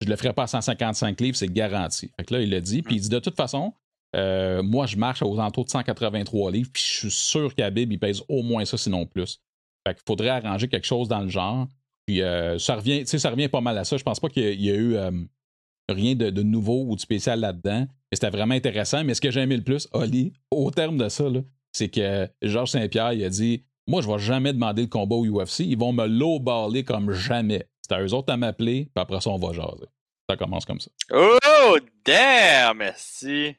je le ferais pas à 155 livres, c'est garanti. Fait que là, il l'a dit. Puis il dit de toute façon, moi, je marche aux alentours de 183 livres, puis je suis sûr qu'Habib, il pèse au moins ça, sinon plus. Fait qu'il faudrait arranger quelque chose dans le genre. Puis ça revient, ça revient pas mal à ça. Je pense pas qu'il y, a eu rien de, nouveau ou de spécial là-dedans. Mais c'était vraiment intéressant. Mais ce que j'ai aimé le plus, Oli, au terme de ça, c'est que Georges Saint-Pierre il a dit Moi, je vais jamais demander le combat au UFC. Ils vont me low-baller comme jamais. C'est à eux autres à m'appeler, puis après ça, on va jaser. Ça commence comme ça. Oh, damn! Merci.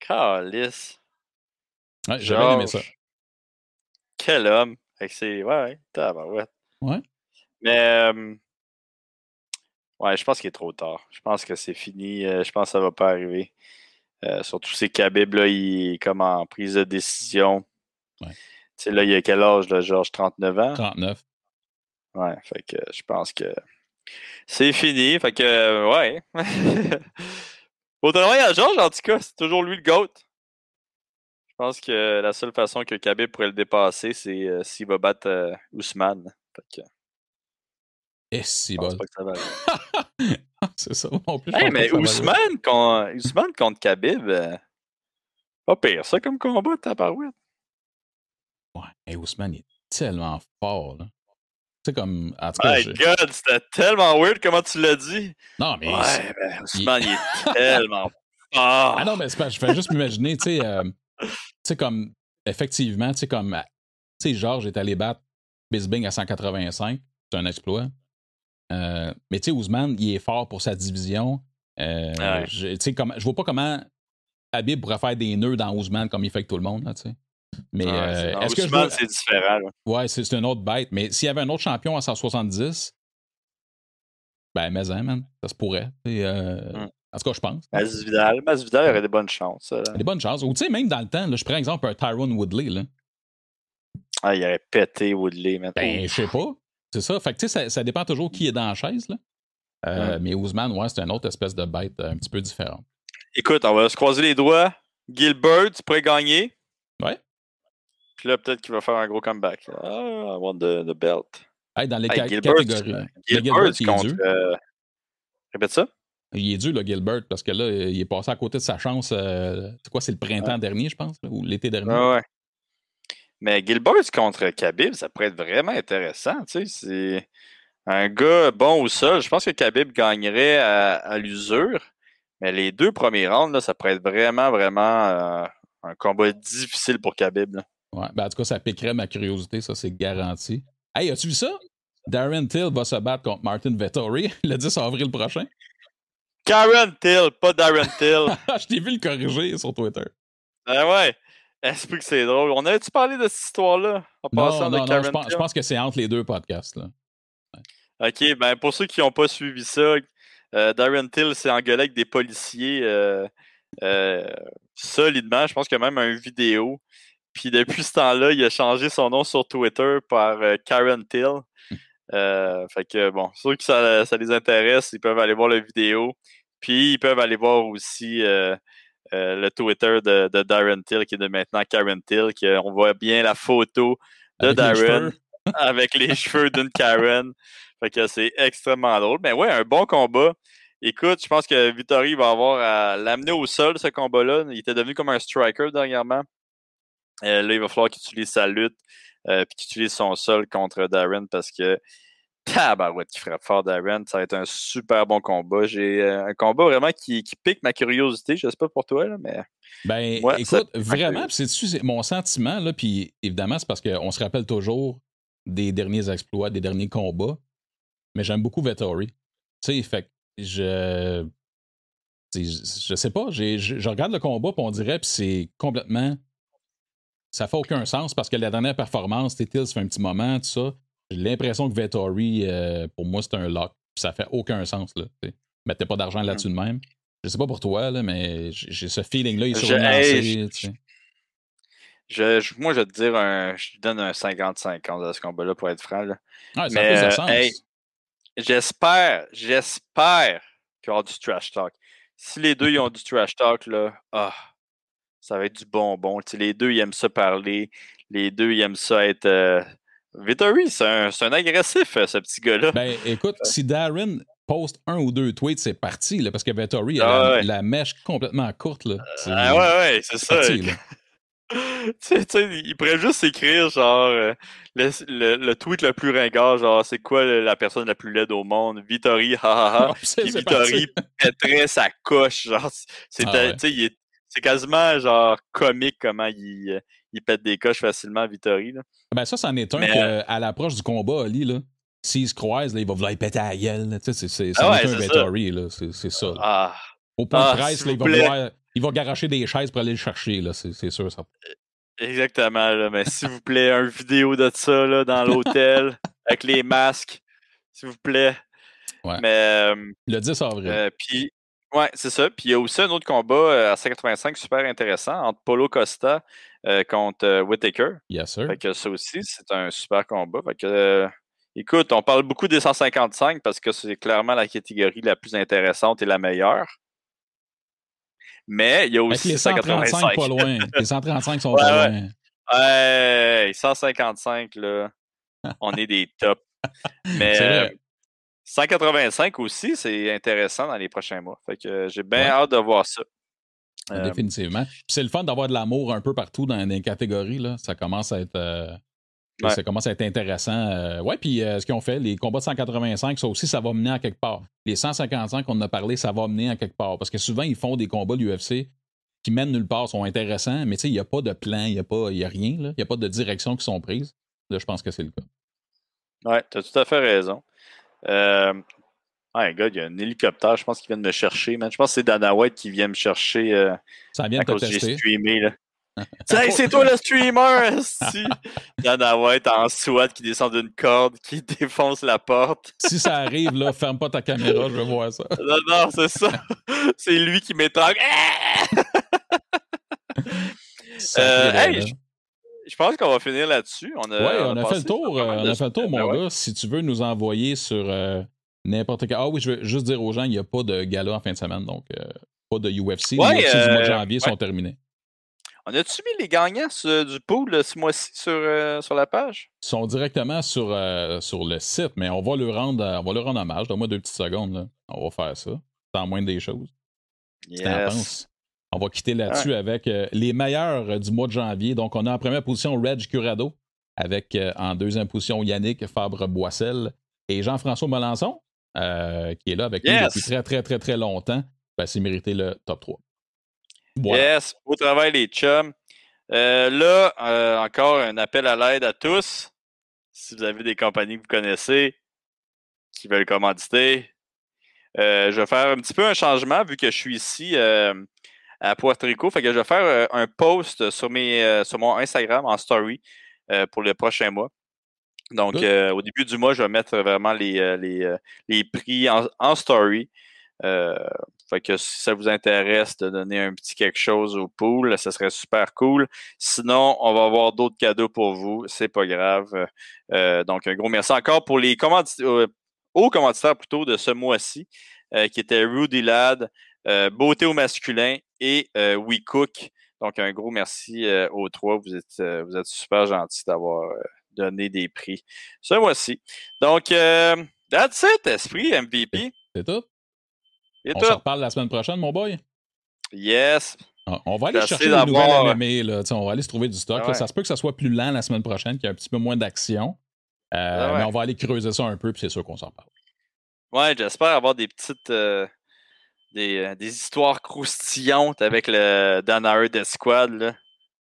Calice. Ouais, j'ai bien aimé ça. Quel homme. Que c'est. Ouais, ouais, Ouais. Mais. Ouais, je pense qu'il est trop tard. Je pense que c'est fini. Euh, je pense que ça va pas arriver. Euh, surtout ces Khabib, là, il est comme en prise de décision. Ouais. Tu sais, là, il a quel âge, là, Georges? 39 ans? 39. Ouais, fait que je pense que c'est fini. Fait que, ouais. Au travail à Georges, en tout cas, c'est toujours lui le GOAT. Je pense que la seule façon que Khabib pourrait le dépasser, c'est euh, s'il va battre euh, Ousmane. Et si bon. c'est ça. mais Ousmane, contre Khabib, euh, pas pire ça comme combat, ta parouette. Ouais, et Ousmane est tellement fort, là. C'est comme. En tout cas, My God, c'était tellement weird comment tu l'as dit. Non, mais. Ouais, mais Ousmane, il... est tellement fort. Ah non, mais c'est pas, je fais juste m'imaginer, tu sais tu sais, comme, effectivement, tu sais, comme, tu sais, Georges est allé battre Bisbing à 185, c'est un exploit. Euh, mais tu sais, Ousmane, il est fort pour sa division. Euh, je, ne vois pas comment Habib pourrait faire des nœuds dans Ousmane comme il fait avec tout le monde. Là, mais euh, est-ce que c'est différent. Ouais, c'est une autre bête. Mais s'il y avait un autre champion à 170, ben, mais hein, man, ça se pourrait. Mm. En tout cas, je pense. Masvidal, Masvidal aurait des bonnes chances. Des bonnes chances. Ou tu sais, même dans le temps, là, je prends exemple un Tyrone Woodley. Là. Ah, il aurait pété Woodley maintenant. Ben, je sais pas. C'est ça. Fait que tu sais, ça, ça, dépend toujours qui est dans la chaise. Là. Euh, mais Ousmane, ouais, c'est une autre espèce de bête un petit peu différente. Écoute, on va se croiser les doigts. Gilbert, tu pourrais gagner. Ouais. Puis là, peut-être qu'il va faire un gros comeback. Ah, I want the, the belt. Hey, dans les hey, Gilbert, catégories. Euh, Gilbert, Gilbert contre, euh, Répète ça. Il est dû, là, Gilbert, parce que là, il est passé à côté de sa chance. Euh, c'est quoi, c'est le printemps dernier, je pense, ou l'été dernier? Ouais, ouais. Mais Gilbert contre Khabib, ça pourrait être vraiment intéressant. Tu sais, c'est un gars bon au sol. Je pense que Khabib gagnerait à, l'usure. Mais les deux premiers rounds, là, ça pourrait être vraiment, vraiment un combat difficile pour Khabib. Là. Ouais, ben en tout cas, ça piquerait ma curiosité, ça, c'est garanti. Hey, as-tu vu ça? Darren Till va se battre contre Martin Vettori le 10 avril prochain. Karen Till, pas Darren Till. je t'ai vu le corriger sur Twitter. Ben ouais. Est-ce que c'est drôle? On avait-tu parlé de cette histoire-là? En non, non, non, je pense, je pense, que c'est entre les deux podcasts. Là. OK, ben pour ceux qui n'ont pas suivi ça, euh, Darren Till s'est engueulé avec des policiers euh, euh, solidement. Je pense qu'il y a même une vidéo. Puis depuis ce temps-là, il a changé son nom sur Twitter par Karen Till. Euh, fait que bon, ceux qui ça, ça, les intéresse, ils peuvent aller voir la vidéo. Puis ils peuvent aller voir aussi euh, le Twitter de, de, Darren Till, qui est de maintenant Karen Till, on voit bien la photo de Darren avec les cheveux d'une Karen. Fait que c'est extrêmement drôle. Mais ouais, un bon combat. Écoute, je pense que Vittori va avoir à l'amener au sol, ce combat-là. Il était devenu comme un striker dernièrement. Euh, là, il va falloir qu'il utilise sa lutte euh, puis qu'il utilise son sol contre Darren parce que tabarouette qui frappe fort Darren. Ça va être un super bon combat. J'ai euh, un combat vraiment qui, pique ma curiosité. Je sais pas pour toi, là, mais. Ben, écoute, vraiment, c'est mon sentiment, là, puis évidemment, c'est parce qu'on se rappelle toujours des derniers exploits, des derniers combats. Mais j'aime beaucoup Vettori. Tu sais, fait je. Je sais pas, je regarde le combat, puis on dirait, puis c'est complètement ça fait aucun sens parce que la dernière performance, Tills ça fait un petit moment, tout ça. J'ai l'impression que Vettori, euh, pour moi, c'est un lock. Ça fait aucun sens. Là, Mettez pas d'argent là-dessus de même. Je sais pas pour toi, là, mais j'ai ce feeling-là, il est je, moi, je vais te dire, un, je donne un 50-50 à ce combat-là pour être franc. ça mais, sens. j'espère, j'espère qu'il y aura du trash talk. Si les deux ils ont du trash talk, là, ah, ça va être du bonbon. les deux, ils aiment ça parler. Les deux, ils aiment ça être. Euh... Vittori, c'est un, un, agressif, euh, ce petit gars-là. Ben, écoute, si Darren poste un ou deux tweets, c'est parti, là, parce que Vittori a ah la, mèche complètement courte. Là. Ah ouais, ouais, c'est ça. Parti, tu sais, il pourrait juste écrire genre euh, le, le, tweet le plus ringard, genre c'est quoi la personne la plus laide au monde? Vittori, ha ha ha. Puis Vittori pèterait sa coche, genre c'est ah c'est quasiment genre comique comment il, il pète des coches facilement à Vittori. Là. Ben ça, c'en est un qu'à euh, l'approche du combat, Ali, là, s'il se croise, là, il va vouloir péter à la gueule. C'est, c'est, ah ouais, un Vittori, là. C'est, c'est ça. Ah. Au point de ah, presse, là, il, va vouloir, il va garocher des chaises pour aller le chercher, là. C'est, c'est sûr, ça. Exactement, là. Mais s'il vous plaît, une vidéo de ça là, dans l'hôtel avec les masques, s'il vous plaît. Ouais. Mais, euh, le 10 avril. puis Ouais, c'est ça. Puis il y a aussi un autre combat euh, à 185 super intéressant entre Polo Costa euh, contre euh, Whitaker. Yes, sir. Fait que ça aussi, c'est un super combat. Fait que, écoute, on parle beaucoup des 155 parce que c'est clairement la catégorie la plus intéressante et la meilleure. Mais il y a aussi les 135 pas loin. Les 135 sont pas loin. Ouais, 155, là, on est des tops. Mais 185 aussi, c'est intéressant dans les prochains mois. Fait que j'ai bien hâte de voir ça. Euh, Définitivement. C'est le fun d'avoir de l'amour un peu partout dans les catégories. Là. Ça commence à être. Euh, ça commence à être intéressant. Euh, ouais, puis ce qu'ils ont fait, les combats de 185, ça aussi, ça va mener à quelque part. Les 155 qu'on a parlé, ça va mener à quelque part. Parce que souvent, ils font des combats de l'UFC qui mènent nulle part, sont intéressants, mais tu sais, il n'y a pas de plan, il n'y a, pas, a rien. Il n'y a pas de direction qui sont prises. Là, je pense que c'est le cas. Ouais, tu as tout à fait raison. Euh, Ouais, gars, il y a un hélicoptère, je pense qu'il vient de me chercher, man. Je pense que c'est Dana White qui vient me chercher. Euh, ça vient de te tester. streamé, là. c'est toi le streamer! Dana White en SWAT qui descend d'une corde, qui défonce la porte. si ça arrive, là, ferme pas ta caméra, je veux voir ça. Non, non, c'est ça. c'est lui qui m'étrangle. euh, hey, je pense qu'on va finir là-dessus. On a, ouais, on, a, fait le tour, on a fait le tour, mon gars. Si tu veux nous envoyer sur euh, n'importe quel. Ah oui, je veux juste dire aux gens, il n'y a pas de gala en fin de semaine, donc euh, pas de UFC. les UFC du mois de euh, janvier sont terminés. On a-tu mis les gagnants du pool ce mois-ci sur, sur la page? Ils sont directement sur, sur le site, mais on va leur rendre, on va leur rendre hommage. Donne-moi deux petites secondes. Là. On va faire ça. C'est en moins des choses. Yes. On va quitter là-dessus avec euh, les meilleurs euh, du mois de janvier. Donc, on a en première position Reg Curado, avec euh, en deuxième position Yannick Fabre-Boissel et Jean-François Melançon, qui est là avec nous depuis très, très, très, très longtemps. Ben, c'est mérité le top 3. Yes, beau travail, les chums. là, encore un appel à l'aide à tous. Si vous avez des compagnies que vous connaissez qui veulent commanditer, je vais faire un petit peu un changement vu que je suis ici à Puerto Rico. Fait que je vais faire euh, un post sur, mes, euh, sur mon Instagram en story euh, pour le prochain mois. Donc, au début du mois, je vais mettre vraiment les, les, prix en, story. fait que si ça vous intéresse de donner un petit quelque chose au pool, ça serait super cool. Sinon, on va avoir d'autres cadeaux pour vous. C'est pas grave. donc, un gros merci encore pour les commanditaires, hauts commanditaires plutôt de ce mois-ci, qui étaient Rudy Ladd, Beauté au masculin et euh, WeCook. Donc, un gros merci euh, aux trois. Vous êtes, euh, vous êtes super gentils d'avoir donné des prix ce mois-ci. Donc, that's it, Esprit MVP. C'est tout. on se reparle la semaine prochaine, mon boy. Yes. On va aller chercher des nouvelles MMA. Là. On va aller se trouver du stock. Ça se peut que ça soit plus lent la semaine prochaine, qu'il y ait un petit peu moins d'action. Mais on va aller creuser ça un peu, puis c'est sûr qu'on s'en parle. Ouais, j'espère avoir des petites, euh, des, histoires croustillantes avec le Danner de Squad. Là.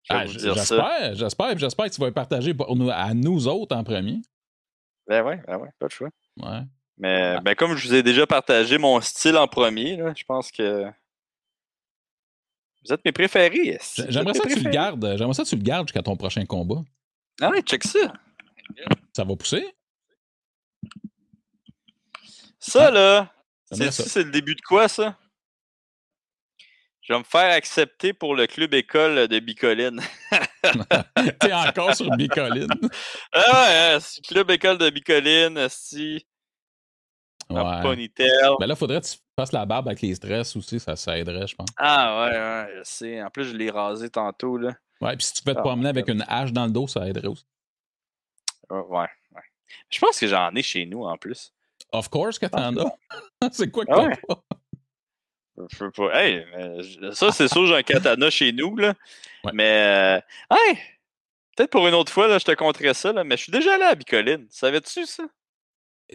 Ah, j'espère, j'espère, j'espère que tu vas le partager à nous autres en premier. Ben ouais, ben ouais, pas de choix. Ouais. Mais ben comme je vous ai déjà partagé mon style en premier, là, je pense que vous êtes mes préférés. J'aimerais ça que tu le gardes. J'aimerais ça que tu le gardes jusqu'à ton prochain combat. Ah ouais, check ça. Ça va pousser? Ça, là, c'est le début de quoi, ça? Je vais me faire accepter pour le club école de Bicoline. T'es encore sur Bicoline? ah ouais, hein, club école de Bicoline, si. Ouais. Ponytail. Ben là, faudrait que tu fasses la barbe avec les stress aussi, ça, ça aiderait, je pense. Ah ouais, ouais, je sais. En plus, je l'ai rasé tantôt, là. Ouais, puis si tu peux te ah, promener avec une hache dans le dos, ça aiderait aussi. ouais, ouais. Je pense que j'en ai chez nous, en plus. Of course que t'en as. c'est quoi que ah t'as pas? Je peux pas. Hey, ça, c'est sûr, j'ai un katana chez nous, là. Mais, euh, hey, peut-être pour une autre fois, là, je te conterai ça, là, mais je suis déjà allé à Bicoline. Savais-tu ça?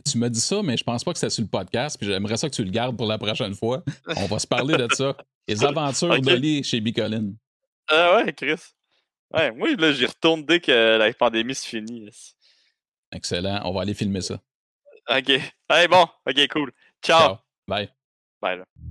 Tu m'as dit ça, mais je pense pas que c'est sur le podcast, puis j'aimerais ça que tu le gardes pour la prochaine fois. On va se parler de ça. Les aventures okay. d'Oli chez Bicoline. Ah ouais, Chris. Ouais, moi, là, j'y retourne dès que la pandémie se finit. Excellent. On va aller filmer ça. OK. Hey, bon. OK, cool. Ciao. Ciao. Bye. Bye, là.